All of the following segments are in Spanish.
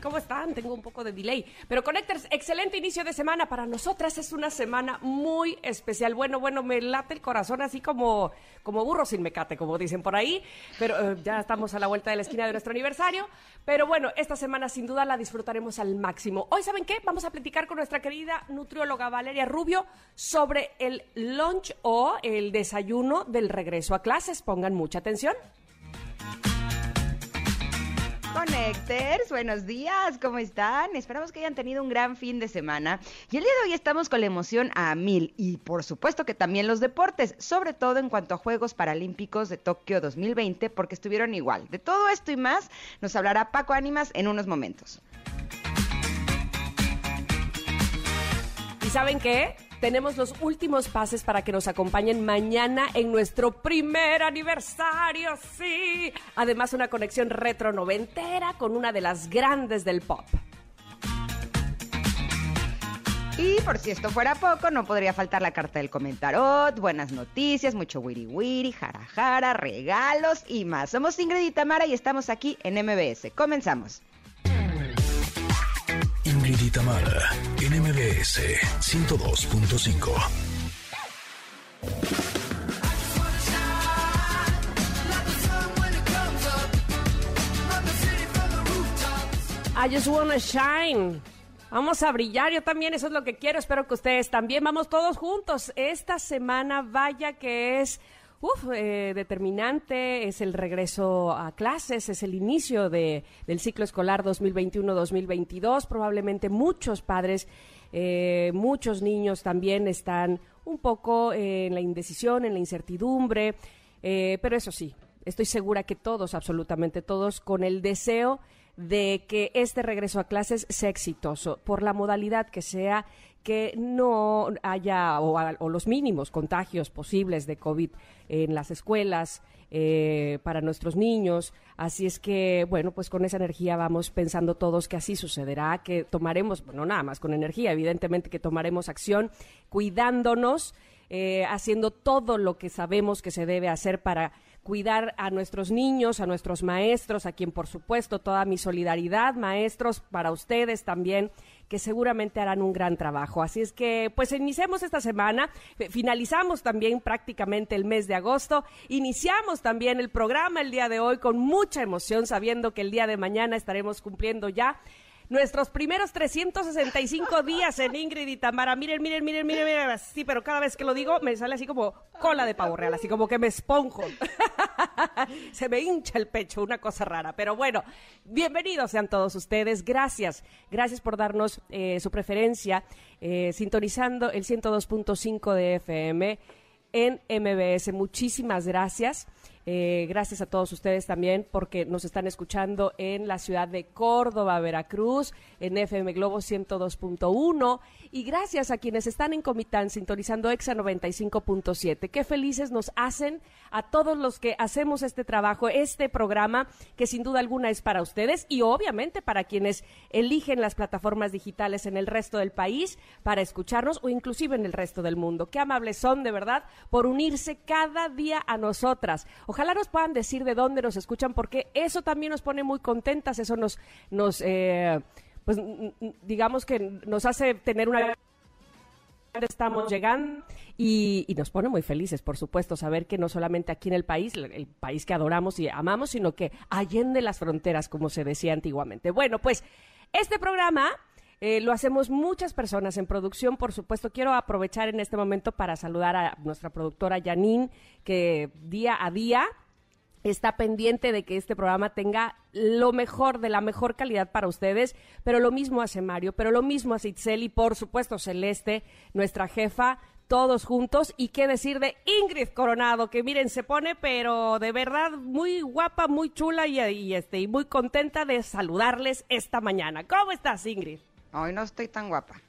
¿Cómo están? Tengo un poco de delay. Pero Connectors, excelente inicio de semana. Para nosotras es una semana muy especial. Bueno, bueno, me late el corazón así como, como burro sin mecate, como dicen por ahí. Pero eh, ya estamos a la vuelta de la esquina de nuestro aniversario. Pero bueno, esta semana sin duda la disfrutaremos al máximo. Hoy, ¿saben qué? Vamos a platicar con nuestra querida nutrióloga Valeria Rubio sobre el lunch o el desayuno del regreso a clases. Pongan mucha atención. Connectors, buenos días, ¿cómo están? Esperamos que hayan tenido un gran fin de semana. Y el día de hoy estamos con la emoción a mil y por supuesto que también los deportes, sobre todo en cuanto a Juegos Paralímpicos de Tokio 2020, porque estuvieron igual. De todo esto y más nos hablará Paco Ánimas en unos momentos. ¿Y saben qué? Tenemos los últimos pases para que nos acompañen mañana en nuestro primer aniversario, sí. Además, una conexión retro noventera con una de las grandes del pop. Y por si esto fuera poco, no podría faltar la carta del comentarot, buenas noticias, mucho wiri wiri, jara jara, regalos y más. Somos Ingrid y Tamara y estamos aquí en MBS. Comenzamos. Ingrid y Tamara, en MBS 102.5. I just wanna shine. Vamos a brillar, yo también, eso es lo que quiero, espero que ustedes también. Vamos todos juntos. Esta semana, vaya que es uf, eh, determinante, es el regreso a clases, es el inicio de, del ciclo escolar 2021-2022. Probablemente muchos padres, eh, muchos niños también están un poco eh, en la indecisión, en la incertidumbre, eh, pero eso sí, estoy segura que todos, absolutamente todos, con el deseo de que este regreso a clases sea exitoso, por la modalidad que sea, que no haya o, o los mínimos contagios posibles de COVID en las escuelas eh, para nuestros niños. Así es que, bueno, pues con esa energía vamos pensando todos que así sucederá, que tomaremos, bueno, nada más con energía, evidentemente que tomaremos acción cuidándonos, eh, haciendo todo lo que sabemos que se debe hacer para cuidar a nuestros niños, a nuestros maestros, a quien por supuesto toda mi solidaridad, maestros, para ustedes también, que seguramente harán un gran trabajo. Así es que, pues iniciemos esta semana, eh, finalizamos también prácticamente el mes de agosto, iniciamos también el programa el día de hoy con mucha emoción, sabiendo que el día de mañana estaremos cumpliendo ya nuestros primeros 365 días en Ingrid y Tamara. Miren, miren, miren, miren, miren. Sí, pero cada vez que lo digo me sale así como cola de pavo real, así como que me esponjo. Se me hincha el pecho, una cosa rara. Pero bueno, bienvenidos sean todos ustedes. Gracias, gracias por darnos eh, su preferencia, eh, sintonizando el 102.5 de FM en MBS. Muchísimas gracias. Eh, gracias a todos ustedes también porque nos están escuchando en la ciudad de Córdoba, Veracruz, en FM Globo 102.1 y gracias a quienes están en Comitán sintonizando EXA 95.7. Qué felices nos hacen a todos los que hacemos este trabajo, este programa que sin duda alguna es para ustedes y obviamente para quienes eligen las plataformas digitales en el resto del país para escucharnos o inclusive en el resto del mundo. Qué amables son de verdad por unirse cada día a nosotras. Ojalá nos puedan decir de dónde nos escuchan porque eso también nos pone muy contentas, eso nos, nos eh, pues digamos que nos hace tener una estamos llegando y, y nos pone muy felices, por supuesto, saber que no solamente aquí en el país, el país que adoramos y amamos, sino que allende las fronteras, como se decía antiguamente. Bueno, pues este programa eh, lo hacemos muchas personas en producción, por supuesto. Quiero aprovechar en este momento para saludar a nuestra productora Janine, que día a día está pendiente de que este programa tenga lo mejor, de la mejor calidad para ustedes, pero lo mismo hace Mario, pero lo mismo hace Itzel y por supuesto Celeste, nuestra jefa, todos juntos. Y qué decir de Ingrid Coronado, que miren, se pone, pero de verdad muy guapa, muy chula y, y, este, y muy contenta de saludarles esta mañana. ¿Cómo estás, Ingrid? Hoy no estoy tan guapa.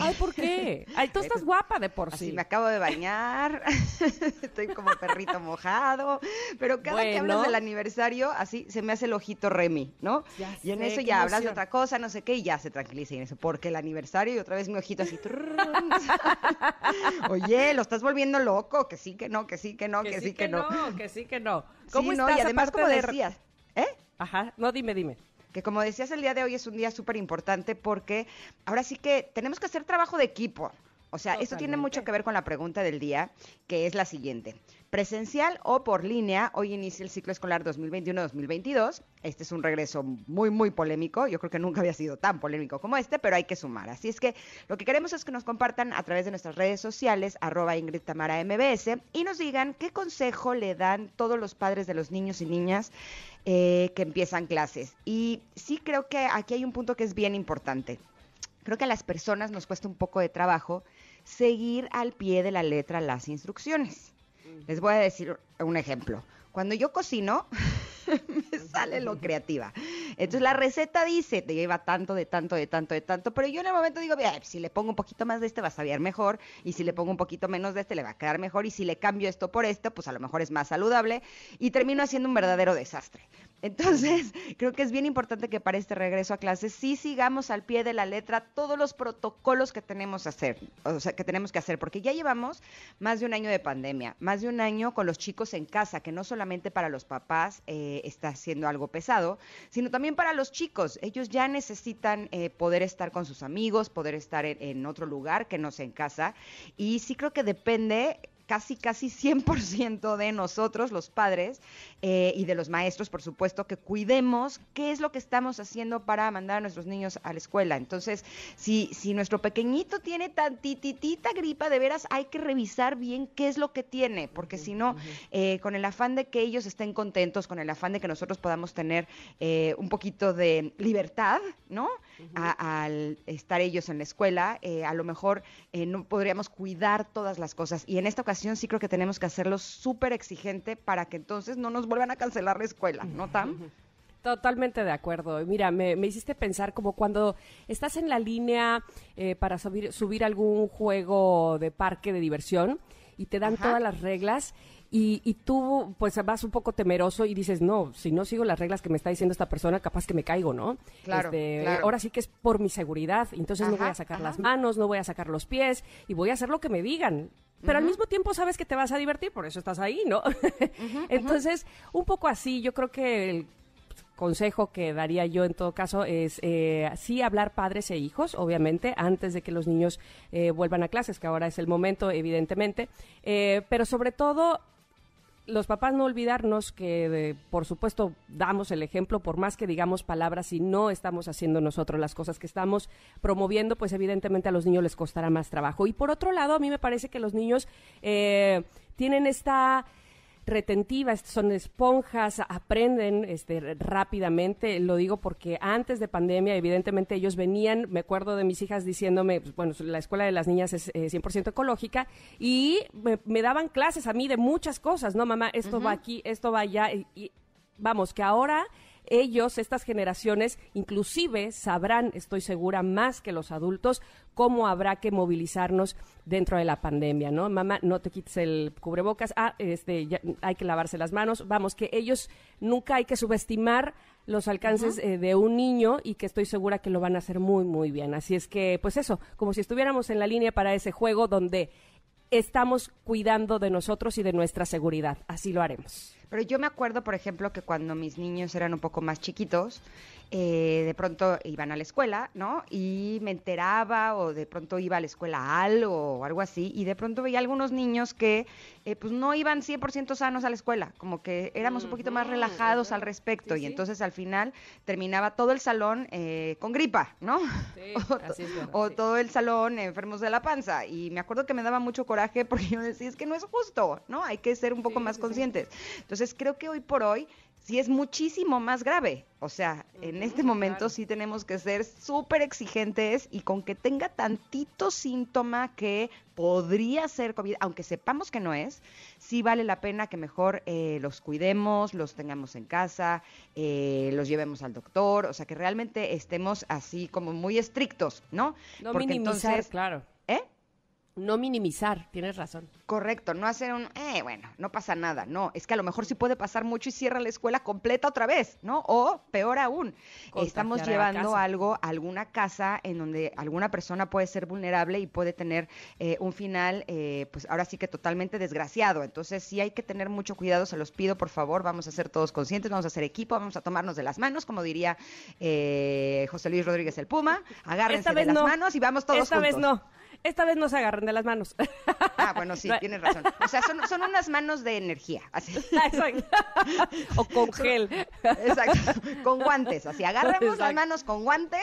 Ay, ¿por qué? Ay, tú estás guapa de por sí. Así me acabo de bañar, estoy como perrito mojado, pero cada que hablas del aniversario, así se me hace el ojito Remy, ¿no? y en eso ya hablas de otra cosa, no sé qué, y ya se tranquiliza en eso, porque el aniversario y otra vez mi ojito así. Oye, lo estás volviendo loco, que sí, que no, que sí, que no, que, sí, que, no. Que sí, que no. ¿Cómo estás? Y además, como decías, ¿eh? Ajá, no, dime, dime que como decías el día de hoy es un día súper importante porque ahora sí que tenemos que hacer trabajo de equipo. O sea, esto tiene mucho que ver con la pregunta del día, que es la siguiente. Presencial o por línea, hoy inicia el ciclo escolar 2021-2022. Este es un regreso muy, muy polémico. Yo creo que nunca había sido tan polémico como este, pero hay que sumar. Así es que lo que queremos es que nos compartan a través de nuestras redes sociales, arroba Ingrid Tamara MBS, y nos digan qué consejo le dan todos los padres de los niños y niñas eh, que empiezan clases. Y sí creo que aquí hay un punto que es bien importante. Creo que a las personas nos cuesta un poco de trabajo seguir al pie de la letra las instrucciones. Les voy a decir un ejemplo. Cuando yo cocino, me sale lo creativa. Entonces la receta dice, te lleva tanto, de tanto, de tanto, de tanto, pero yo en el momento digo, si le pongo un poquito más de este va a saber mejor, y si le pongo un poquito menos de este le va a quedar mejor, y si le cambio esto por esto, pues a lo mejor es más saludable, y termino haciendo un verdadero desastre. Entonces, creo que es bien importante que para este regreso a clases sí sigamos al pie de la letra todos los protocolos que tenemos, hacer, o sea, que, tenemos que hacer, porque ya llevamos más de un año de pandemia, más de un año con los chicos en casa, que no solamente para los papás eh, está siendo algo pesado, sino también para los chicos. Ellos ya necesitan eh, poder estar con sus amigos, poder estar en, en otro lugar que no sea en casa, y sí creo que depende casi, casi 100% de nosotros, los padres, eh, y de los maestros, por supuesto, que cuidemos qué es lo que estamos haciendo para mandar a nuestros niños a la escuela. Entonces, si, si nuestro pequeñito tiene tantitita gripa, de veras hay que revisar bien qué es lo que tiene, porque si no, eh, con el afán de que ellos estén contentos, con el afán de que nosotros podamos tener eh, un poquito de libertad, ¿no? al estar ellos en la escuela, a lo mejor no podríamos cuidar todas las cosas. Y en esta ocasión sí creo que tenemos que hacerlo súper exigente para que entonces no nos vuelvan a cancelar la escuela, ¿no, Tam? Totalmente de acuerdo. Mira, me, hiciste pensar como cuando estás en la línea eh, para subir, subir algún juego de parque de diversión y te dan todas las reglas y, y, tú pues vas un poco temeroso y dices, no, si no sigo las reglas que me está diciendo esta persona, capaz que me caigo, ¿no? Claro, este, Ahora sí que es por mi seguridad, entonces no voy a sacar las manos, no voy a sacar los pies y voy a hacer lo que me digan pero al mismo tiempo sabes que te vas a divertir, por eso estás ahí, ¿no? Entonces, un poco así, yo creo que el consejo que daría yo en todo caso es eh, sí hablar padres e hijos, obviamente, antes de que los niños eh, vuelvan a clases, que ahora es el momento, evidentemente, eh, pero sobre todo los papás no olvidarnos que, por supuesto, damos el ejemplo, por más que digamos palabras y no estamos haciendo nosotros las cosas que estamos promoviendo, pues evidentemente a los niños les costará más trabajo. Y por otro lado, a mí me parece que los niños eh, tienen esta retentiva, son esponjas, aprenden este, rápidamente. Lo digo porque antes de pandemia, evidentemente ellos venían, me acuerdo de mis hijas diciéndome, pues, bueno, la escuela de las niñas es 100% eh, ecológica y me, daban clases a mí de muchas cosas, ¿no, mamá? Esto va aquí, esto va allá. y vamos, que ahora ellos, estas generaciones, inclusive sabrán, estoy segura, más que los adultos, cómo habrá que movilizarnos dentro de la pandemia, ¿no? Mamá, no te quites el cubrebocas, ah, este, hay que lavarse las manos, vamos, que ellos nunca hay que subestimar los alcances eh, de un niño y que estoy segura que lo van a hacer muy, muy bien. Así es que, pues eso, como si estuviéramos en la línea para ese juego donde estamos cuidando de nosotros y de nuestra seguridad. Así lo haremos. Pero yo me acuerdo, por ejemplo, que cuando mis niños eran un poco más chiquitos, eh, de pronto iban a la escuela, ¿no? Y me enteraba o de pronto iba a la escuela algo o algo así, y de pronto veía algunos niños que eh, pues no iban 100% sanos a la escuela, como que éramos un poquito más relajados al respecto, y entonces al final terminaba todo el salón eh, con gripa, ¿no? o, todo el salón enfermos de la panza, y me acuerdo que me daba mucho coraje porque yo decía, es que no es justo, ¿no? Hay que ser un poco más conscientes. Entonces creo que hoy por hoy sí es muchísimo más grave. O sea, en este momento sí tenemos que ser súper exigentes y con que tenga tantito síntoma que podría ser COVID, aunque sepamos que no es, sí vale la pena que mejor eh, los cuidemos, los tengamos en casa, eh, los llevemos al doctor, o sea, que realmente estemos así como muy estrictos, ¿no? No minimizar, claro. ¿Eh? No minimizar, tienes razón. Correcto, no hacer un, eh, bueno, no pasa nada, no, es que a lo mejor sí puede pasar mucho y cierra la escuela completa otra vez, ¿no? O peor aún, estamos llevando algo a alguna casa en donde alguna persona puede ser vulnerable y puede tener eh, un final, eh, pues ahora sí que totalmente desgraciado. Entonces sí hay que tener mucho cuidado, se los pido, por favor, vamos a ser todos conscientes, vamos a hacer equipo, vamos a tomarnos de las manos, como diría eh, José Luis Rodríguez el Puma, agárrense de las manos y vamos todos Esta vez no. Esta vez no se agarren de las manos. Ah, bueno, sí, tienes razón. O sea, son, son unas manos de energía. Así. Exacto. O con gel. Exacto. Con guantes. Así, agarramos las manos con guantes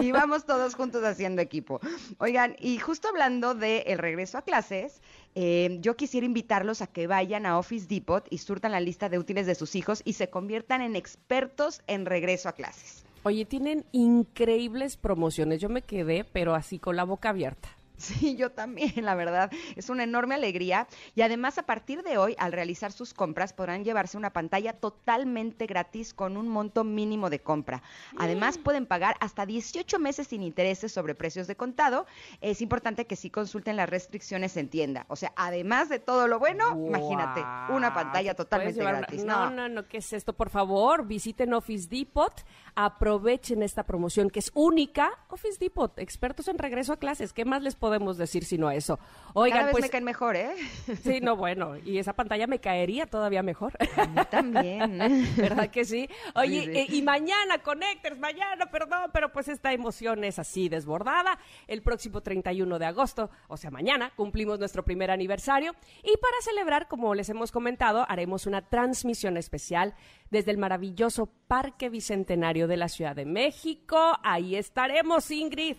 y vamos todos juntos haciendo equipo. Oigan, y justo hablando del el regreso a clases, eh, yo quisiera invitarlos a que vayan a Office Depot y surtan la lista de útiles de sus hijos y se conviertan en expertos en regreso a clases. Oye, tienen increíbles promociones. Yo me quedé, pero así con la boca abierta. Sí, yo también, la verdad. Es una enorme alegría. Y además, a partir de hoy, al realizar sus compras, podrán llevarse una pantalla totalmente gratis con un monto mínimo de compra. Además, pueden pagar hasta 18 meses sin intereses sobre precios de contado. Es importante que sí consulten las restricciones en tienda. O sea, además de todo lo bueno, imagínate, una pantalla totalmente gratis. No, no, no, ¿qué es esto? Por favor, visiten Office Depot, aprovechen esta promoción que es única. Office Depot, expertos en regreso a clases. ¿Qué más les podemos decir sino eso? Oigan, Cada vez pues me caen mejor, ¿eh? Sí, no, bueno, y esa pantalla me caería todavía mejor. A mí también. ¿Verdad que sí? Oye, eh, y mañana, Connectors, mañana, perdón, pero pues esta emoción es así desbordada. El próximo 31 de agosto, o sea, mañana, cumplimos nuestro primer aniversario y para celebrar, como les hemos comentado, haremos una transmisión especial desde el maravilloso Parque Bicentenario de la Ciudad de México. Ahí estaremos, Ingrid.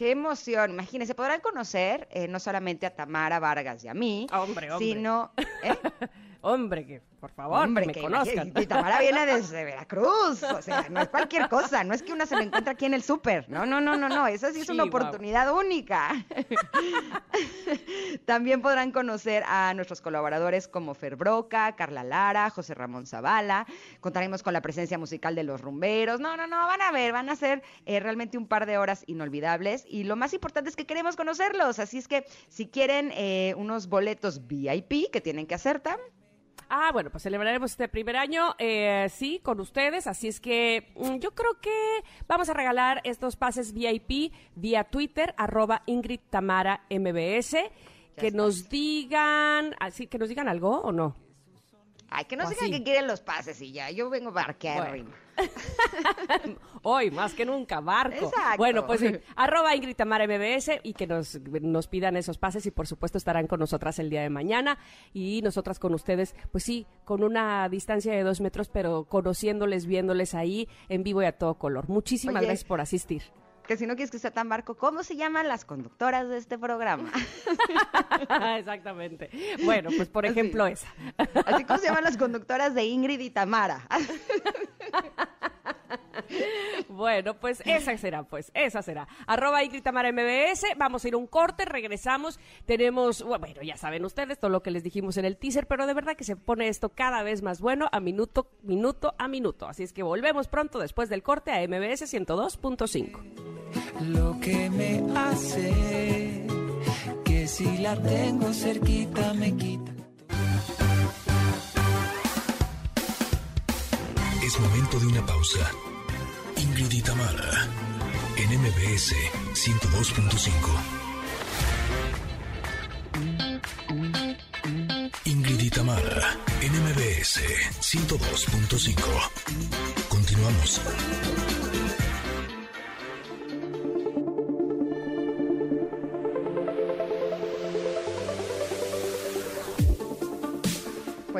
Qué emoción. Imagínense, podrán conocer eh, no solamente a Tamara Vargas y a mí, hombre, hombre. sino... ¿eh? hombre, que por favor, hombre, que me conozcan. Y Tamara viene desde Veracruz, o sea, no es cualquier cosa, no es que una se la encuentra aquí en el súper, no, no, no, no, no, esa sí es una oportunidad única. También podrán conocer a nuestros colaboradores como Fer Broca, Carla Lara, José Ramón Zavala, contaremos con la presencia musical de los rumberos, no, no, no, van a ver, van a ser eh, realmente un par de horas inolvidables y lo más importante es que queremos conocerlos, así es que si quieren eh, unos boletos VIP que tienen que hacer, Ah, bueno, pues celebraremos este primer año, eh, sí, con ustedes. Así es que mm, yo creo que vamos a regalar estos pases VIP vía Twitter, arroba Ingrid Tamara MBS. que nos digan, así que nos digan algo o no. Ay, que no digan que quieren los pases y ya. Yo vengo barqueando. Hoy, más que nunca, barco. Bueno, pues sí, arroba Ingrid Tamara MBS y que nos, nos pidan esos pases y por supuesto estarán con nosotras el día de mañana y nosotras con ustedes, pues sí, con una distancia de dos metros, pero conociéndoles, viéndoles ahí en vivo y a todo color. Muchísimas gracias por asistir que si no quieres que sea tan barco, ¿cómo se llaman las conductoras de este programa? Exactamente. Bueno, pues por ejemplo esa. Así como se llaman las conductoras de Ingrid y Tamara. Bueno, pues esa será, pues, esa será. Arroba Ingrid Tamara MBS, vamos a ir un corte, regresamos, tenemos, bueno, ya saben ustedes todo lo que les dijimos en el teaser, pero de verdad que se pone esto cada vez más bueno a minuto, minuto a minuto. Así es que volvemos pronto después del corte a MBS 102.5. Lo que me hace que si la tengo cerquita me quita. Es momento de una pausa. Ingrid y Tamara, en MBS 102.5. Ingrid y Tamara, en MBS 102.5. Continuamos.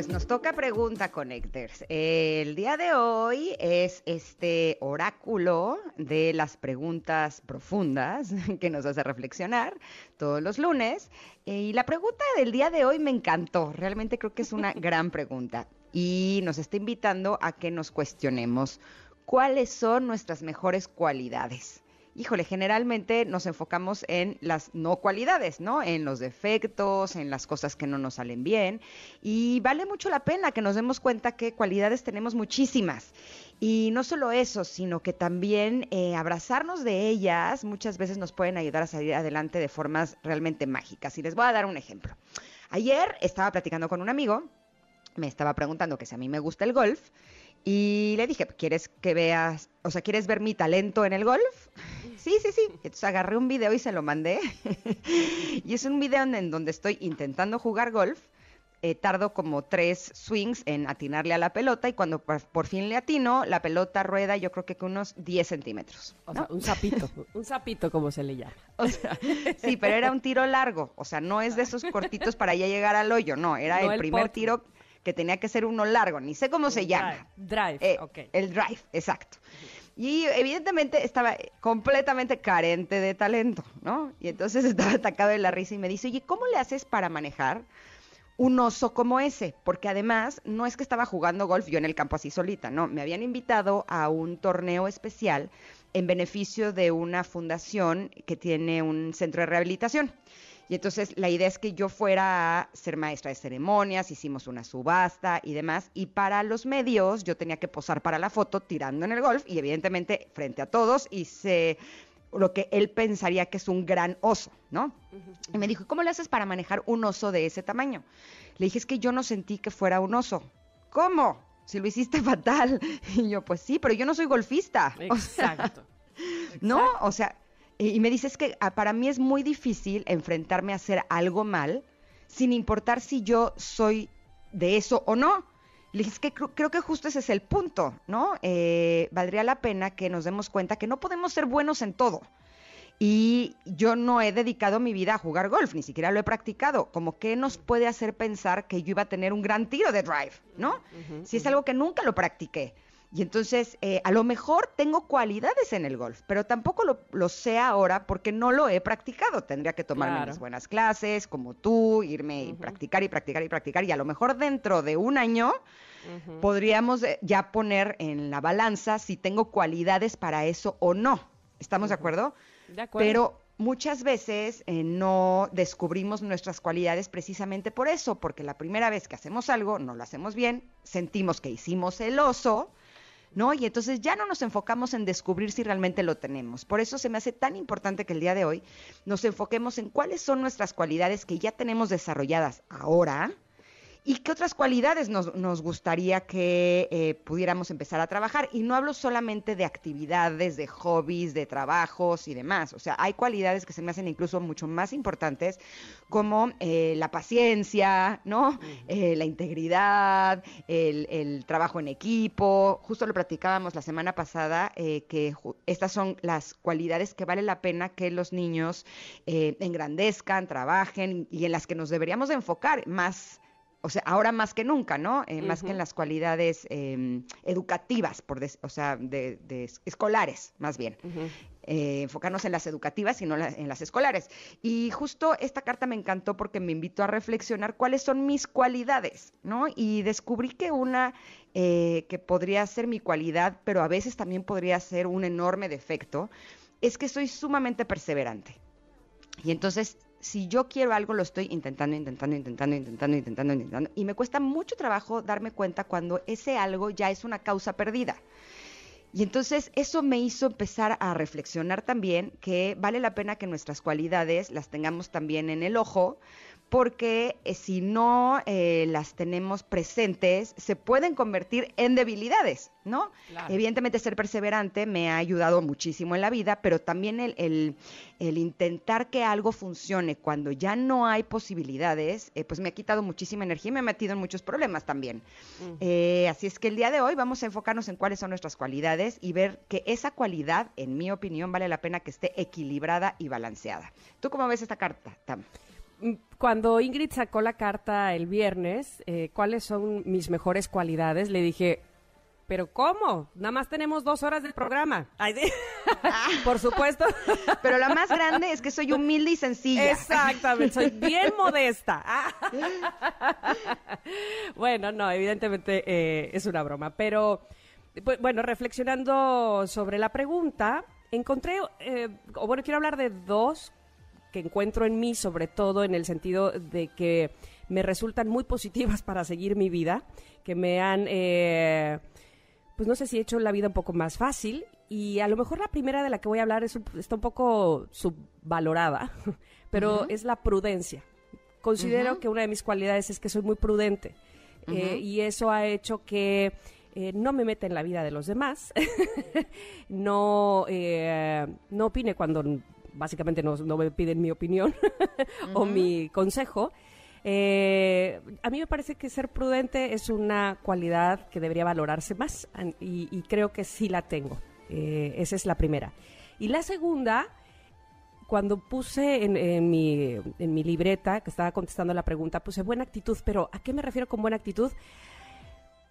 Pues nos toca pregunta, Connectors. El día de hoy es este oráculo de las preguntas profundas que nos hace reflexionar todos los lunes. Y la pregunta del día de hoy me encantó. Realmente creo que es una gran pregunta. y nos está invitando a que nos cuestionemos cuáles son nuestras mejores cualidades. Híjole, generalmente nos enfocamos en las no cualidades, ¿no? En los defectos, en las cosas que no nos salen bien. Y vale mucho la pena que nos demos cuenta que cualidades tenemos muchísimas. Y no solo eso, sino que también eh, abrazarnos de ellas muchas veces nos pueden ayudar a salir adelante de formas realmente mágicas. Y les voy a dar un ejemplo. Ayer estaba platicando con un amigo, me estaba preguntando que si a mí me gusta el golf. Y le dije, ¿quieres que veas, o sea, ¿quieres ver mi talento en el golf? Sí, sí, sí. Entonces agarré un video y se lo mandé. y es un video en, donde estoy intentando jugar golf. Eh, tardo como tres swings en atinarle a la pelota y cuando por, fin le atino, la pelota rueda yo creo que con unos 10 centímetros. O sea, un sapito, un sapito como se le llama. O sea, sí, pero era un tiro largo, o sea, no es de esos cortitos para ya llegar al hoyo, no, era el, primer tiro que tenía que ser uno largo, ni sé cómo se llama. Drive, eh, ok. El drive, exacto. Y evidentemente estaba completamente carente de talento, ¿no? Y entonces estaba atacado de la risa y me dice, oye, ¿cómo le haces para manejar un oso como ese? Porque además no es que estaba jugando golf yo en el campo así solita, no, me habían invitado a un torneo especial en beneficio de una fundación que tiene un centro de rehabilitación. Y entonces la idea es que yo fuera a ser maestra de ceremonias, hicimos una subasta y demás. Y para los medios yo tenía que posar para la foto tirando en el golf y evidentemente frente a todos hice lo que él pensaría que es un gran oso, ¿no? Y me dijo, ¿cómo le haces para manejar un oso de ese tamaño? Le dije, es que yo no sentí que fuera un oso. ¿Cómo? Si lo hiciste fatal. Y yo, pues sí, pero yo no soy golfista. Exacto. ¿No? O sea, y me dices que ah, para mí es muy difícil enfrentarme a hacer algo mal, sin importar si yo soy de eso o no. Le dije, que creo, que justo ese es el punto, ¿no? Eh, valdría la pena que nos demos cuenta que no podemos ser buenos en todo. Y yo no he dedicado mi vida a jugar golf, ni siquiera lo he practicado. Como que nos puede hacer pensar que yo iba a tener un gran tiro de drive, ¿no? si es algo que nunca lo practiqué. Y entonces, eh, a lo mejor tengo cualidades en el golf, pero tampoco lo, sé ahora porque no lo he practicado. Tendría que tomarme unas buenas clases, como tú, irme y practicar y practicar y practicar. Y a lo mejor dentro de un año podríamos eh, ya poner en la balanza si tengo cualidades para eso o no. ¿Estamos de acuerdo? De acuerdo. Pero muchas veces eh, no descubrimos nuestras cualidades precisamente por eso, porque la primera vez que hacemos algo, no lo hacemos bien, sentimos que hicimos el oso ¿no? Y entonces ya no nos enfocamos en descubrir si realmente lo tenemos. Por eso se me hace tan importante que el día de hoy nos enfoquemos en cuáles son nuestras cualidades que ya tenemos desarrolladas ahora, ¿Y qué otras cualidades nos, nos gustaría que eh, pudiéramos empezar a trabajar? Y no hablo solamente de actividades, de hobbies, de trabajos y demás. O sea, hay cualidades que se me hacen incluso mucho más importantes, como eh, la paciencia, ¿no? Eh, la integridad, el, el, trabajo en equipo. Justo lo platicábamos la semana pasada, que estas son las cualidades que vale la pena que los niños engrandezcan, trabajen y en las que nos deberíamos enfocar más o sea, ahora más que nunca, ¿no? Eh, más que en las cualidades em, educativas, por o sea, de, escolares, más bien. Eh, enfocarnos en las educativas y no en las escolares. Y justo esta carta me encantó porque me invitó a reflexionar cuáles son mis cualidades, ¿no? Y descubrí que una eh, que podría ser mi cualidad, pero a veces también podría ser un enorme defecto, es que soy sumamente perseverante. Y entonces si yo quiero algo, lo estoy intentando, intentando, intentando, intentando, intentando, intentando. Y me cuesta mucho trabajo darme cuenta cuando ese algo ya es una causa perdida. Y entonces eso me hizo empezar a reflexionar también que vale la pena que nuestras cualidades las tengamos también en el ojo, porque eh, si no eh, las tenemos presentes, se pueden convertir en debilidades, ¿no? Evidentemente ser perseverante me ha ayudado muchísimo en la vida, pero también el, intentar que algo funcione cuando ya no hay posibilidades, eh, pues me ha quitado muchísima energía y me ha metido en muchos problemas también. así es que el día de hoy vamos a enfocarnos en cuáles son nuestras cualidades y ver que esa cualidad, en mi opinión, vale la pena que esté equilibrada y balanceada. ¿Tú cómo ves esta carta, Tam? Cuando Ingrid sacó la carta el viernes, eh, ¿cuáles son mis mejores cualidades? Le dije, pero ¿cómo? Nada más tenemos dos horas del programa. Ay, sí. Por supuesto. Pero la más grande es que soy humilde y sencilla. Exactamente, soy bien modesta. Bueno, no, evidentemente eh, es una broma, pero pues, bueno, reflexionando sobre la pregunta, encontré, eh, o bueno, quiero hablar de dos que encuentro en mí, sobre todo en el sentido de que me resultan muy positivas para seguir mi vida, que me han, eh, pues no sé si he hecho la vida un poco más fácil. Y a lo mejor la primera de la que voy a hablar es un- está un poco subvalorada, pero es la prudencia. Considero que una de mis cualidades es que soy muy prudente. eh, y eso ha hecho que eh, no me meta en la vida de los demás, no, eh, no opine cuando básicamente no, no me piden mi opinión o mi consejo. Eh, a mí me parece que ser prudente es una cualidad que debería valorarse más y creo que sí la tengo. Eh, esa es la primera. Y la segunda, cuando puse en, en mi, en mi libreta, que estaba contestando la pregunta, puse buena actitud, pero ¿a qué me refiero con buena actitud?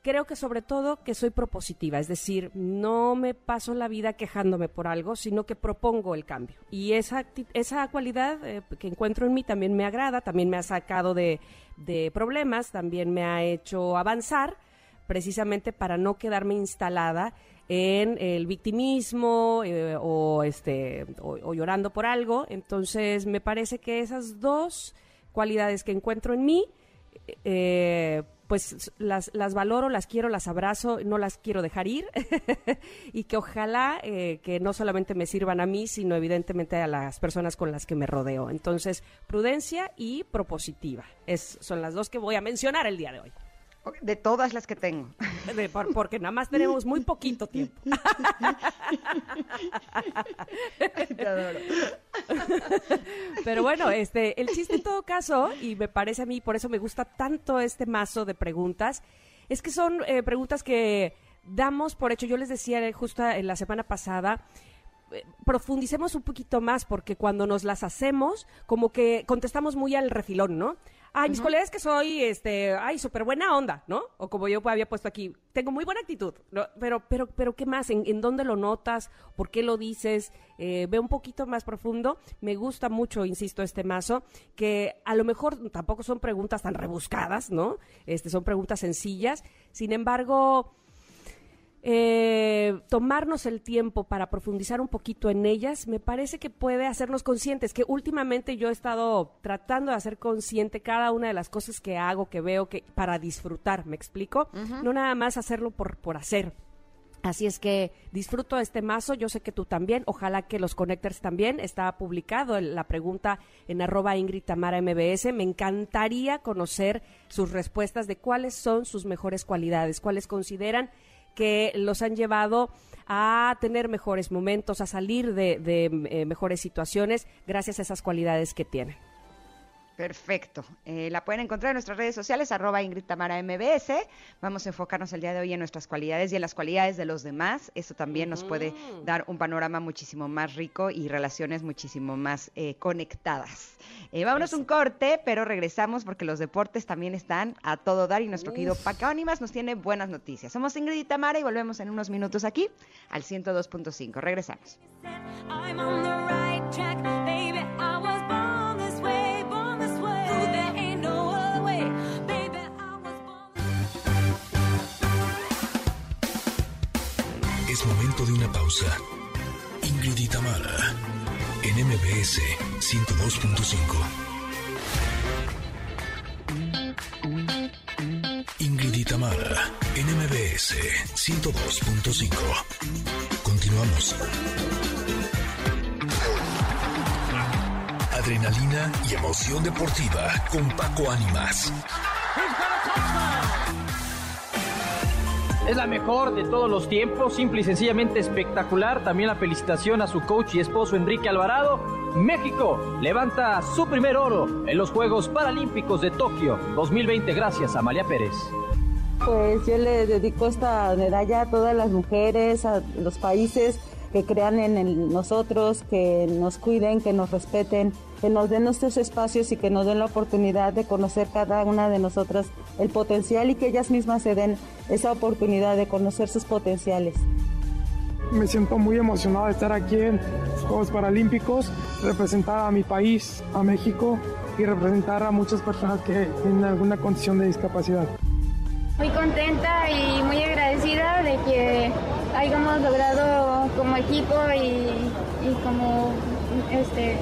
Creo que sobre todo que soy propositiva, es decir, no me paso la vida quejándome por algo, sino que propongo el cambio. Y esa, esa cualidad eh, que encuentro en mí también me agrada, también me ha sacado de, de problemas, también me ha hecho avanzar, precisamente para no quedarme instalada en el victimismo eh, o, este, o, o llorando por algo. Entonces, me parece que esas dos cualidades que encuentro en mí, eh, pues las, las valoro, las quiero, las abrazo, no las quiero dejar ir y que ojalá eh, que no solamente me sirvan a mí, sino evidentemente a las personas con las que me rodeo. Entonces, prudencia y propositiva. Es, son las dos que voy a mencionar el día de hoy. De todas las que tengo. De- por- porque nada más tenemos muy poquito tiempo. Te adoro. Pero bueno, este, el chiste en todo caso, y me parece a mí, por eso me gusta tanto este mazo de preguntas, es que son eh, preguntas que damos por hecho. Yo les decía eh, justo en la semana pasada, eh, profundicemos un poquito más porque cuando nos las hacemos, como que contestamos muy al refilón, ¿no? Ay, mis colegas que soy, este, ay, súper buena onda, ¿no? O como yo había puesto aquí, tengo muy buena actitud, ¿no? Pero, pero, pero, ¿qué más? ¿En, en dónde lo notas? ¿Por qué lo dices? Eh, ve un poquito más profundo. Me gusta mucho, insisto, este mazo, que a lo mejor tampoco son preguntas tan rebuscadas, ¿no? Este, son preguntas sencillas. Sin embargo, eh, tomarnos el tiempo para profundizar un poquito en ellas, me parece que puede hacernos conscientes, que últimamente yo he estado tratando de hacer consciente cada una de las cosas que hago, que veo, que para disfrutar, ¿me explico? No nada más hacerlo por, por hacer. Así es que disfruto este mazo, yo sé que tú también, ojalá que los connectors también, está publicado la pregunta en arroba Ingrid Tamara MBS, me encantaría conocer sus respuestas de cuáles son sus mejores cualidades, cuáles consideran que los han llevado a tener mejores momentos, a salir de, de, eh, mejores situaciones gracias a esas cualidades que tienen. Perfecto. Eh, la pueden encontrar en nuestras redes sociales, arroba Ingrid Tamara MBS. Vamos a enfocarnos el día de hoy en nuestras cualidades y en las cualidades de los demás. Eso también nos puede dar un panorama muchísimo más rico y relaciones muchísimo más eh, conectadas. Eh, vámonos un corte, pero regresamos porque los deportes también están a todo dar y nuestro querido Paco Ánimas nos tiene buenas noticias. Somos Ingrid y Tamara y volvemos en unos minutos aquí al 102.5. Regresamos. De una pausa. Ingrid y Tamara, en MBS 102.5. Ingrid y Tamara, en MBS 102.5. Continuamos. Adrenalina y emoción deportiva con Paco Ánimas. Es la mejor de todos los tiempos, simple y sencillamente espectacular. También la felicitación a su coach y esposo Enrique Alvarado. México levanta su primer oro en los Juegos Paralímpicos de Tokio 2020 gracias a Amalia Pérez. Pues yo le dedico esta medalla a todas las mujeres, a los países que crean en nosotros, que nos cuiden, que nos respeten, que nos den nuestros espacios y que nos den la oportunidad de conocer cada una de nosotras el potencial y que ellas mismas se den esa oportunidad de conocer sus potenciales. Me siento muy emocionado de estar aquí en los Juegos Paralímpicos, representar a mi país, a México y representar a muchas personas que tienen alguna condición de discapacidad. Muy contenta y muy agradecida de que hayamos logrado como equipo y, y como este,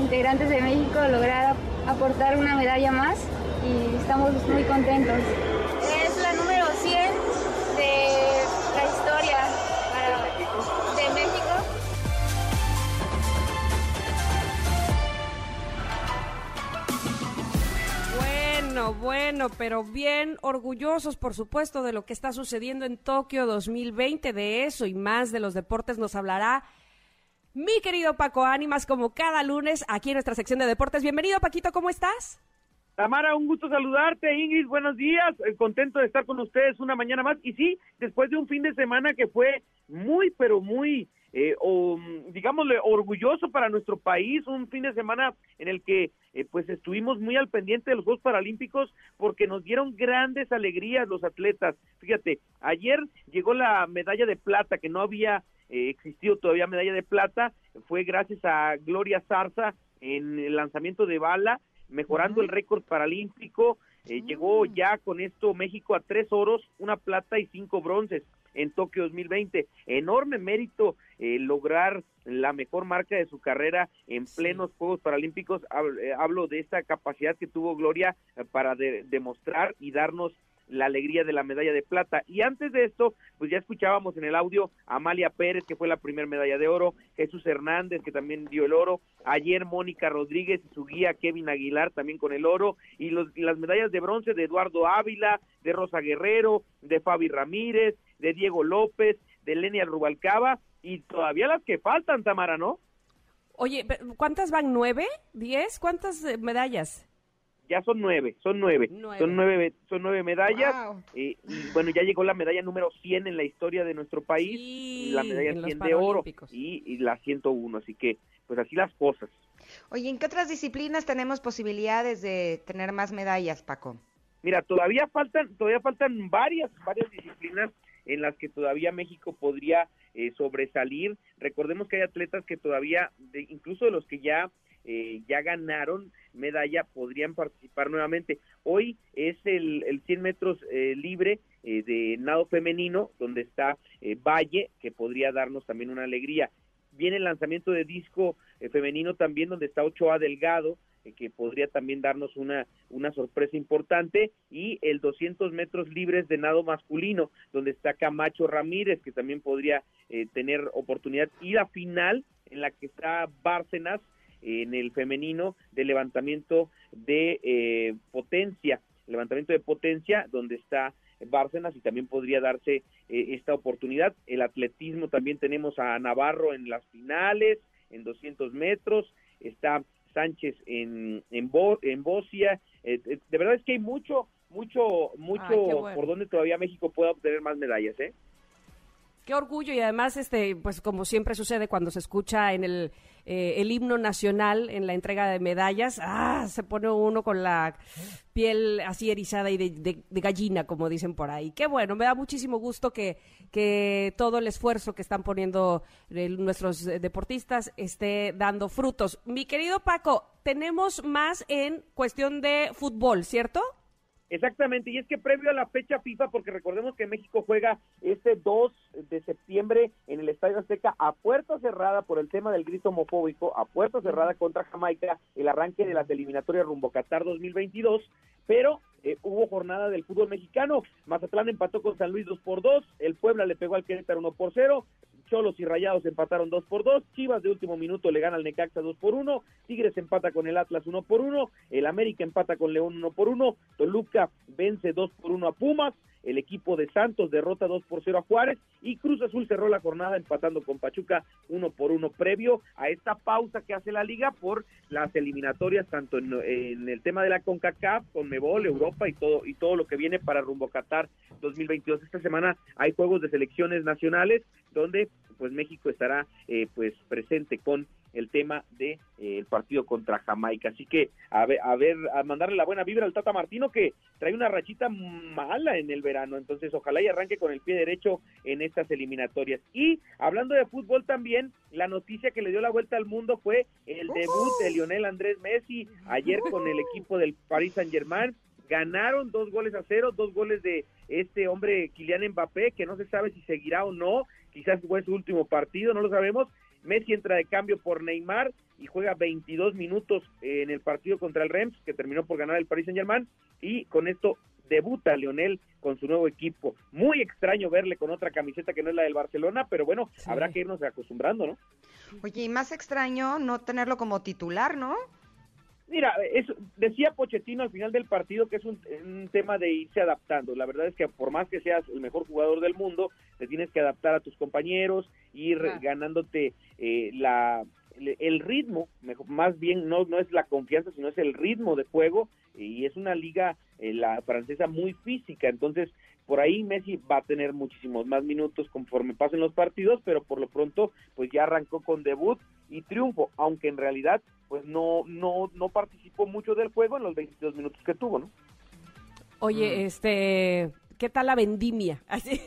integrantes de México lograr aportar una medalla más y estamos muy contentos. Es la número 100 Bueno, bueno, pero bien orgullosos, por supuesto, de lo que está sucediendo en Tokio 2020. De eso y más de los deportes nos hablará mi querido Paco Ánimas, como cada lunes, aquí en nuestra sección de deportes. Bienvenido, Paquito, ¿cómo estás? Tamara, un gusto saludarte. Ingrid, buenos días. Eh, contento de estar con ustedes una mañana más. Y sí, después de un fin de semana que fue muy, pero muy, eh, o, mm, digámosle, orgulloso para nuestro país. Un fin de semana en el que, eh, pues, estuvimos muy al pendiente de los Juegos Paralímpicos porque nos dieron grandes alegrías los atletas. Fíjate, ayer llegó la medalla de plata que no había eh, existido todavía medalla de plata. Fue gracias a Gloria Zarza en el lanzamiento de bala mejorando el récord paralímpico. Eh, Llegó ya con esto México a tres oros, una plata y cinco bronces en Tokio 2020. Enorme mérito eh, lograr la mejor marca de su carrera en plenos Juegos Paralímpicos. Eh, Hablo de esta capacidad que tuvo Gloria eh, para de- demostrar y darnos la alegría de la medalla de plata. Y antes de esto, pues ya escuchábamos en el audio a Amalia Pérez, que fue la primera medalla de oro, Jesús Hernández, que también dio el oro, ayer Mónica Rodríguez y su guía Kevin Aguilar también con el oro, y, los, y las medallas de bronce de Eduardo Ávila, de Rosa Guerrero, de Fabi Ramírez, de Diego López, de Lenia Rubalcaba, y todavía las que faltan, Tamara, ¿no? Oye, ¿cuántas van? ¿Nueve? ¿Diez? ¿Cuántas eh, medallas? ya son nueve, son nueve, Nueve. son nueve, son nueve medallas, Wow. eh, y bueno, ya llegó la medalla número 100 en la historia de nuestro país, Sí, la medalla en los 100 de oro y, y la 101, así que pues así las cosas. Oye, ¿en qué otras disciplinas tenemos posibilidades de tener más medallas, Paco? Mira, todavía faltan, todavía faltan varias, varias disciplinas en las que todavía México podría eh, sobresalir. Recordemos que hay atletas que todavía, de- incluso los que ya eh, ya ganaron medalla, podrían participar nuevamente. Hoy es el, el 100 metros eh, libre eh, de nado femenino, donde está eh, Valle, que podría darnos también una alegría. Viene el lanzamiento de disco eh, femenino también, donde está Ochoa Delgado, que podría también darnos una, una sorpresa importante, y el 200 metros libres de nado masculino, donde está Camacho Ramírez, que también podría eh, tener oportunidad, y la final en la que está Bárcenas, en el femenino de levantamiento de eh, potencia, levantamiento de potencia, donde está Bárcenas y también podría darse eh, esta oportunidad. El atletismo también tenemos a Navarro en las finales, en 200 metros, está Sánchez en, en, Bo- en Bocia. Eh, eh, de verdad es que hay mucho, mucho, mucho Ay, qué bueno. por donde todavía México pueda obtener más medallas, ¿eh? Qué orgullo y además, este, pues como siempre sucede cuando se escucha en el, eh, el himno nacional en la entrega de medallas, ah, se pone uno con la piel así erizada y de, de- de gallina, como dicen por ahí. Qué bueno, me da muchísimo gusto que, que todo el esfuerzo que están poniendo eh, nuestros deportistas esté dando frutos. Mi querido Paco, tenemos más en cuestión de fútbol, ¿cierto? Exactamente, y es que previo a la fecha FIFA, porque recordemos que México juega este 2 de septiembre en el Estadio Azteca a puerta cerrada por el tema del grito homofóbico, a puerta cerrada contra Jamaica, el arranque de las eliminatorias rumbo Qatar 2022, pero eh, hubo jornada del fútbol mexicano, Mazatlán empató con San Luis 2 por 2, el Puebla le pegó al Querétaro 1 por 0, Cholos y Rayados empataron 2 por 2, Chivas de último minuto le gana al Necaxa 2 por 1, Tigres empata con el Atlas 1 por 1, el América empata con León 1 por 1, Toluca vence 2 por 1 a Pumas, el equipo de Santos derrota 2 por 0 a Juárez y Cruz Azul cerró la jornada empatando con Pachuca 1 por 1 previo a esta pausa que hace la liga por las eliminatorias tanto en, el tema de la CONCACAF, con Mebol, Europa y todo y todo lo que viene para rumbo Qatar 2022. Esta semana hay juegos de selecciones nacionales donde pues México estará eh, pues presente con el tema de eh, el partido contra Jamaica. Así que a ver, a ver, a mandarle la buena vibra al Tata Martino que trae una rachita mala en el verano. Entonces, ojalá y arranque con el pie derecho en estas eliminatorias. Y hablando de fútbol también, la noticia que le dio la vuelta al mundo fue el debut de Lionel Andrés Messi ayer con el equipo del Paris Saint-Germain ganaron dos goles a cero, dos goles de este hombre Kylian Mbappé, que no se sabe si seguirá o no, quizás fue su último partido, no lo sabemos. Messi entra de cambio por Neymar y juega 22 minutos en el partido contra el Reims, que terminó por ganar el Paris Saint-Germain, y con esto debuta Lionel con su nuevo equipo. Muy extraño verle con otra camiseta que no es la del Barcelona, pero bueno, habrá que irnos acostumbrando, ¿no? Oye, y más extraño no tenerlo como titular, ¿no? Mira, decía Pochettino al final del partido que es un, un, tema de irse adaptando. La verdad es que por más que seas el mejor jugador del mundo, te tienes que adaptar a tus compañeros, ir ganándote eh, la el- el ritmo, mejor- más bien no no es la confianza, sino es el ritmo de juego y es una liga eh, la francesa muy física, entonces por ahí Messi va a tener muchísimos más minutos conforme pasen los partidos, pero por lo pronto pues ya arrancó con debut y triunfo, aunque en realidad pues no no no participó mucho del juego en los 22 minutos que tuvo, ¿no? Oye, este, ¿qué tal la vendimia? Así,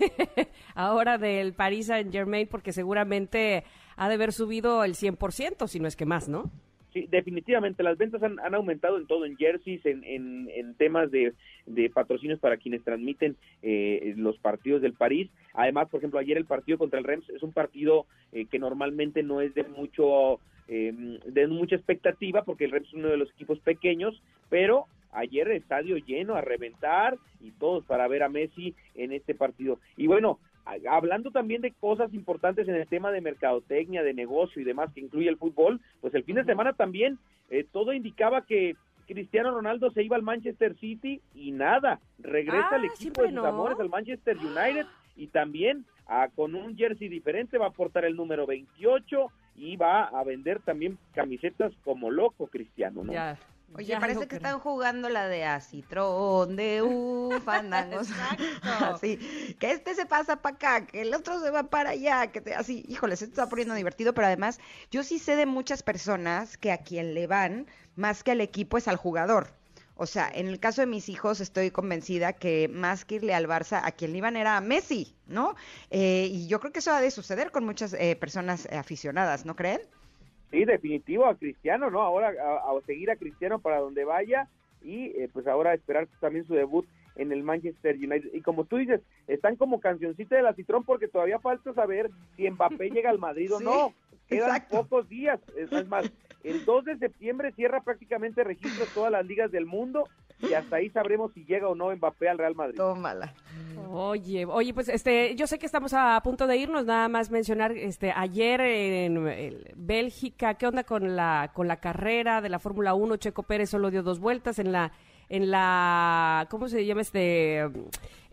ahora del Paris Saint Germain, porque seguramente ha de haber subido el 100%, si no es que más, ¿no? Sí, definitivamente las ventas han, aumentado en todo, en jerseys, en, en, en temas de, de patrocinios para quienes transmiten eh, los partidos del París. Además, por ejemplo, ayer el partido contra el Reims es un partido eh, que normalmente no es de mucho eh, de mucha expectativa porque el Reims es uno de los equipos pequeños, pero ayer estadio lleno a reventar y todos para ver a Messi en este partido. Y bueno, hablando también de cosas importantes en el tema de mercadotecnia, de negocio y demás que incluye el fútbol, pues el fin de semana también eh, todo indicaba que Cristiano Ronaldo se iba al Manchester City y nada, regresa Ah, al equipo de sus no. amores, al Manchester United y también ah, con un jersey diferente va a portar el número 28 y va a vender también camisetas como loco Cristiano, ¿no? Ya. Oye, ya parece que creo. están jugando la de acitrón, de uh, fandangos. así, que este se pasa para acá, que el otro se va para allá, que te- así, híjole, se está poniendo divertido, pero además yo sí sé de muchas personas que a quien le van más que al equipo es al jugador. O sea, en el caso de mis hijos estoy convencida que más que irle al Barça, a quien le iban era a Messi, ¿no? Eh, y yo creo que eso ha de suceder con muchas eh, personas aficionadas, ¿no creen? Sí, definitivo a Cristiano, ¿no? Ahora a, a seguir a Cristiano para donde vaya y eh, pues ahora esperar también su debut en el Manchester United. Y como tú dices, están como cancioncita del acitrón porque todavía falta saber si Mbappé llega al Madrid o Sí, no. Quedan exacto. pocos días. Es, más, el 2 de septiembre cierra prácticamente registro todas las ligas del mundo y hasta ahí sabremos si llega o no Mbappé al Real Madrid. Tómala. Oye, oye, pues este, yo sé que estamos a punto de irnos, nada más mencionar, este, ayer en Bélgica, ¿qué onda con la, con la carrera de la Fórmula 1? Checo Pérez solo dio dos vueltas en la, en la, ¿cómo se llama este?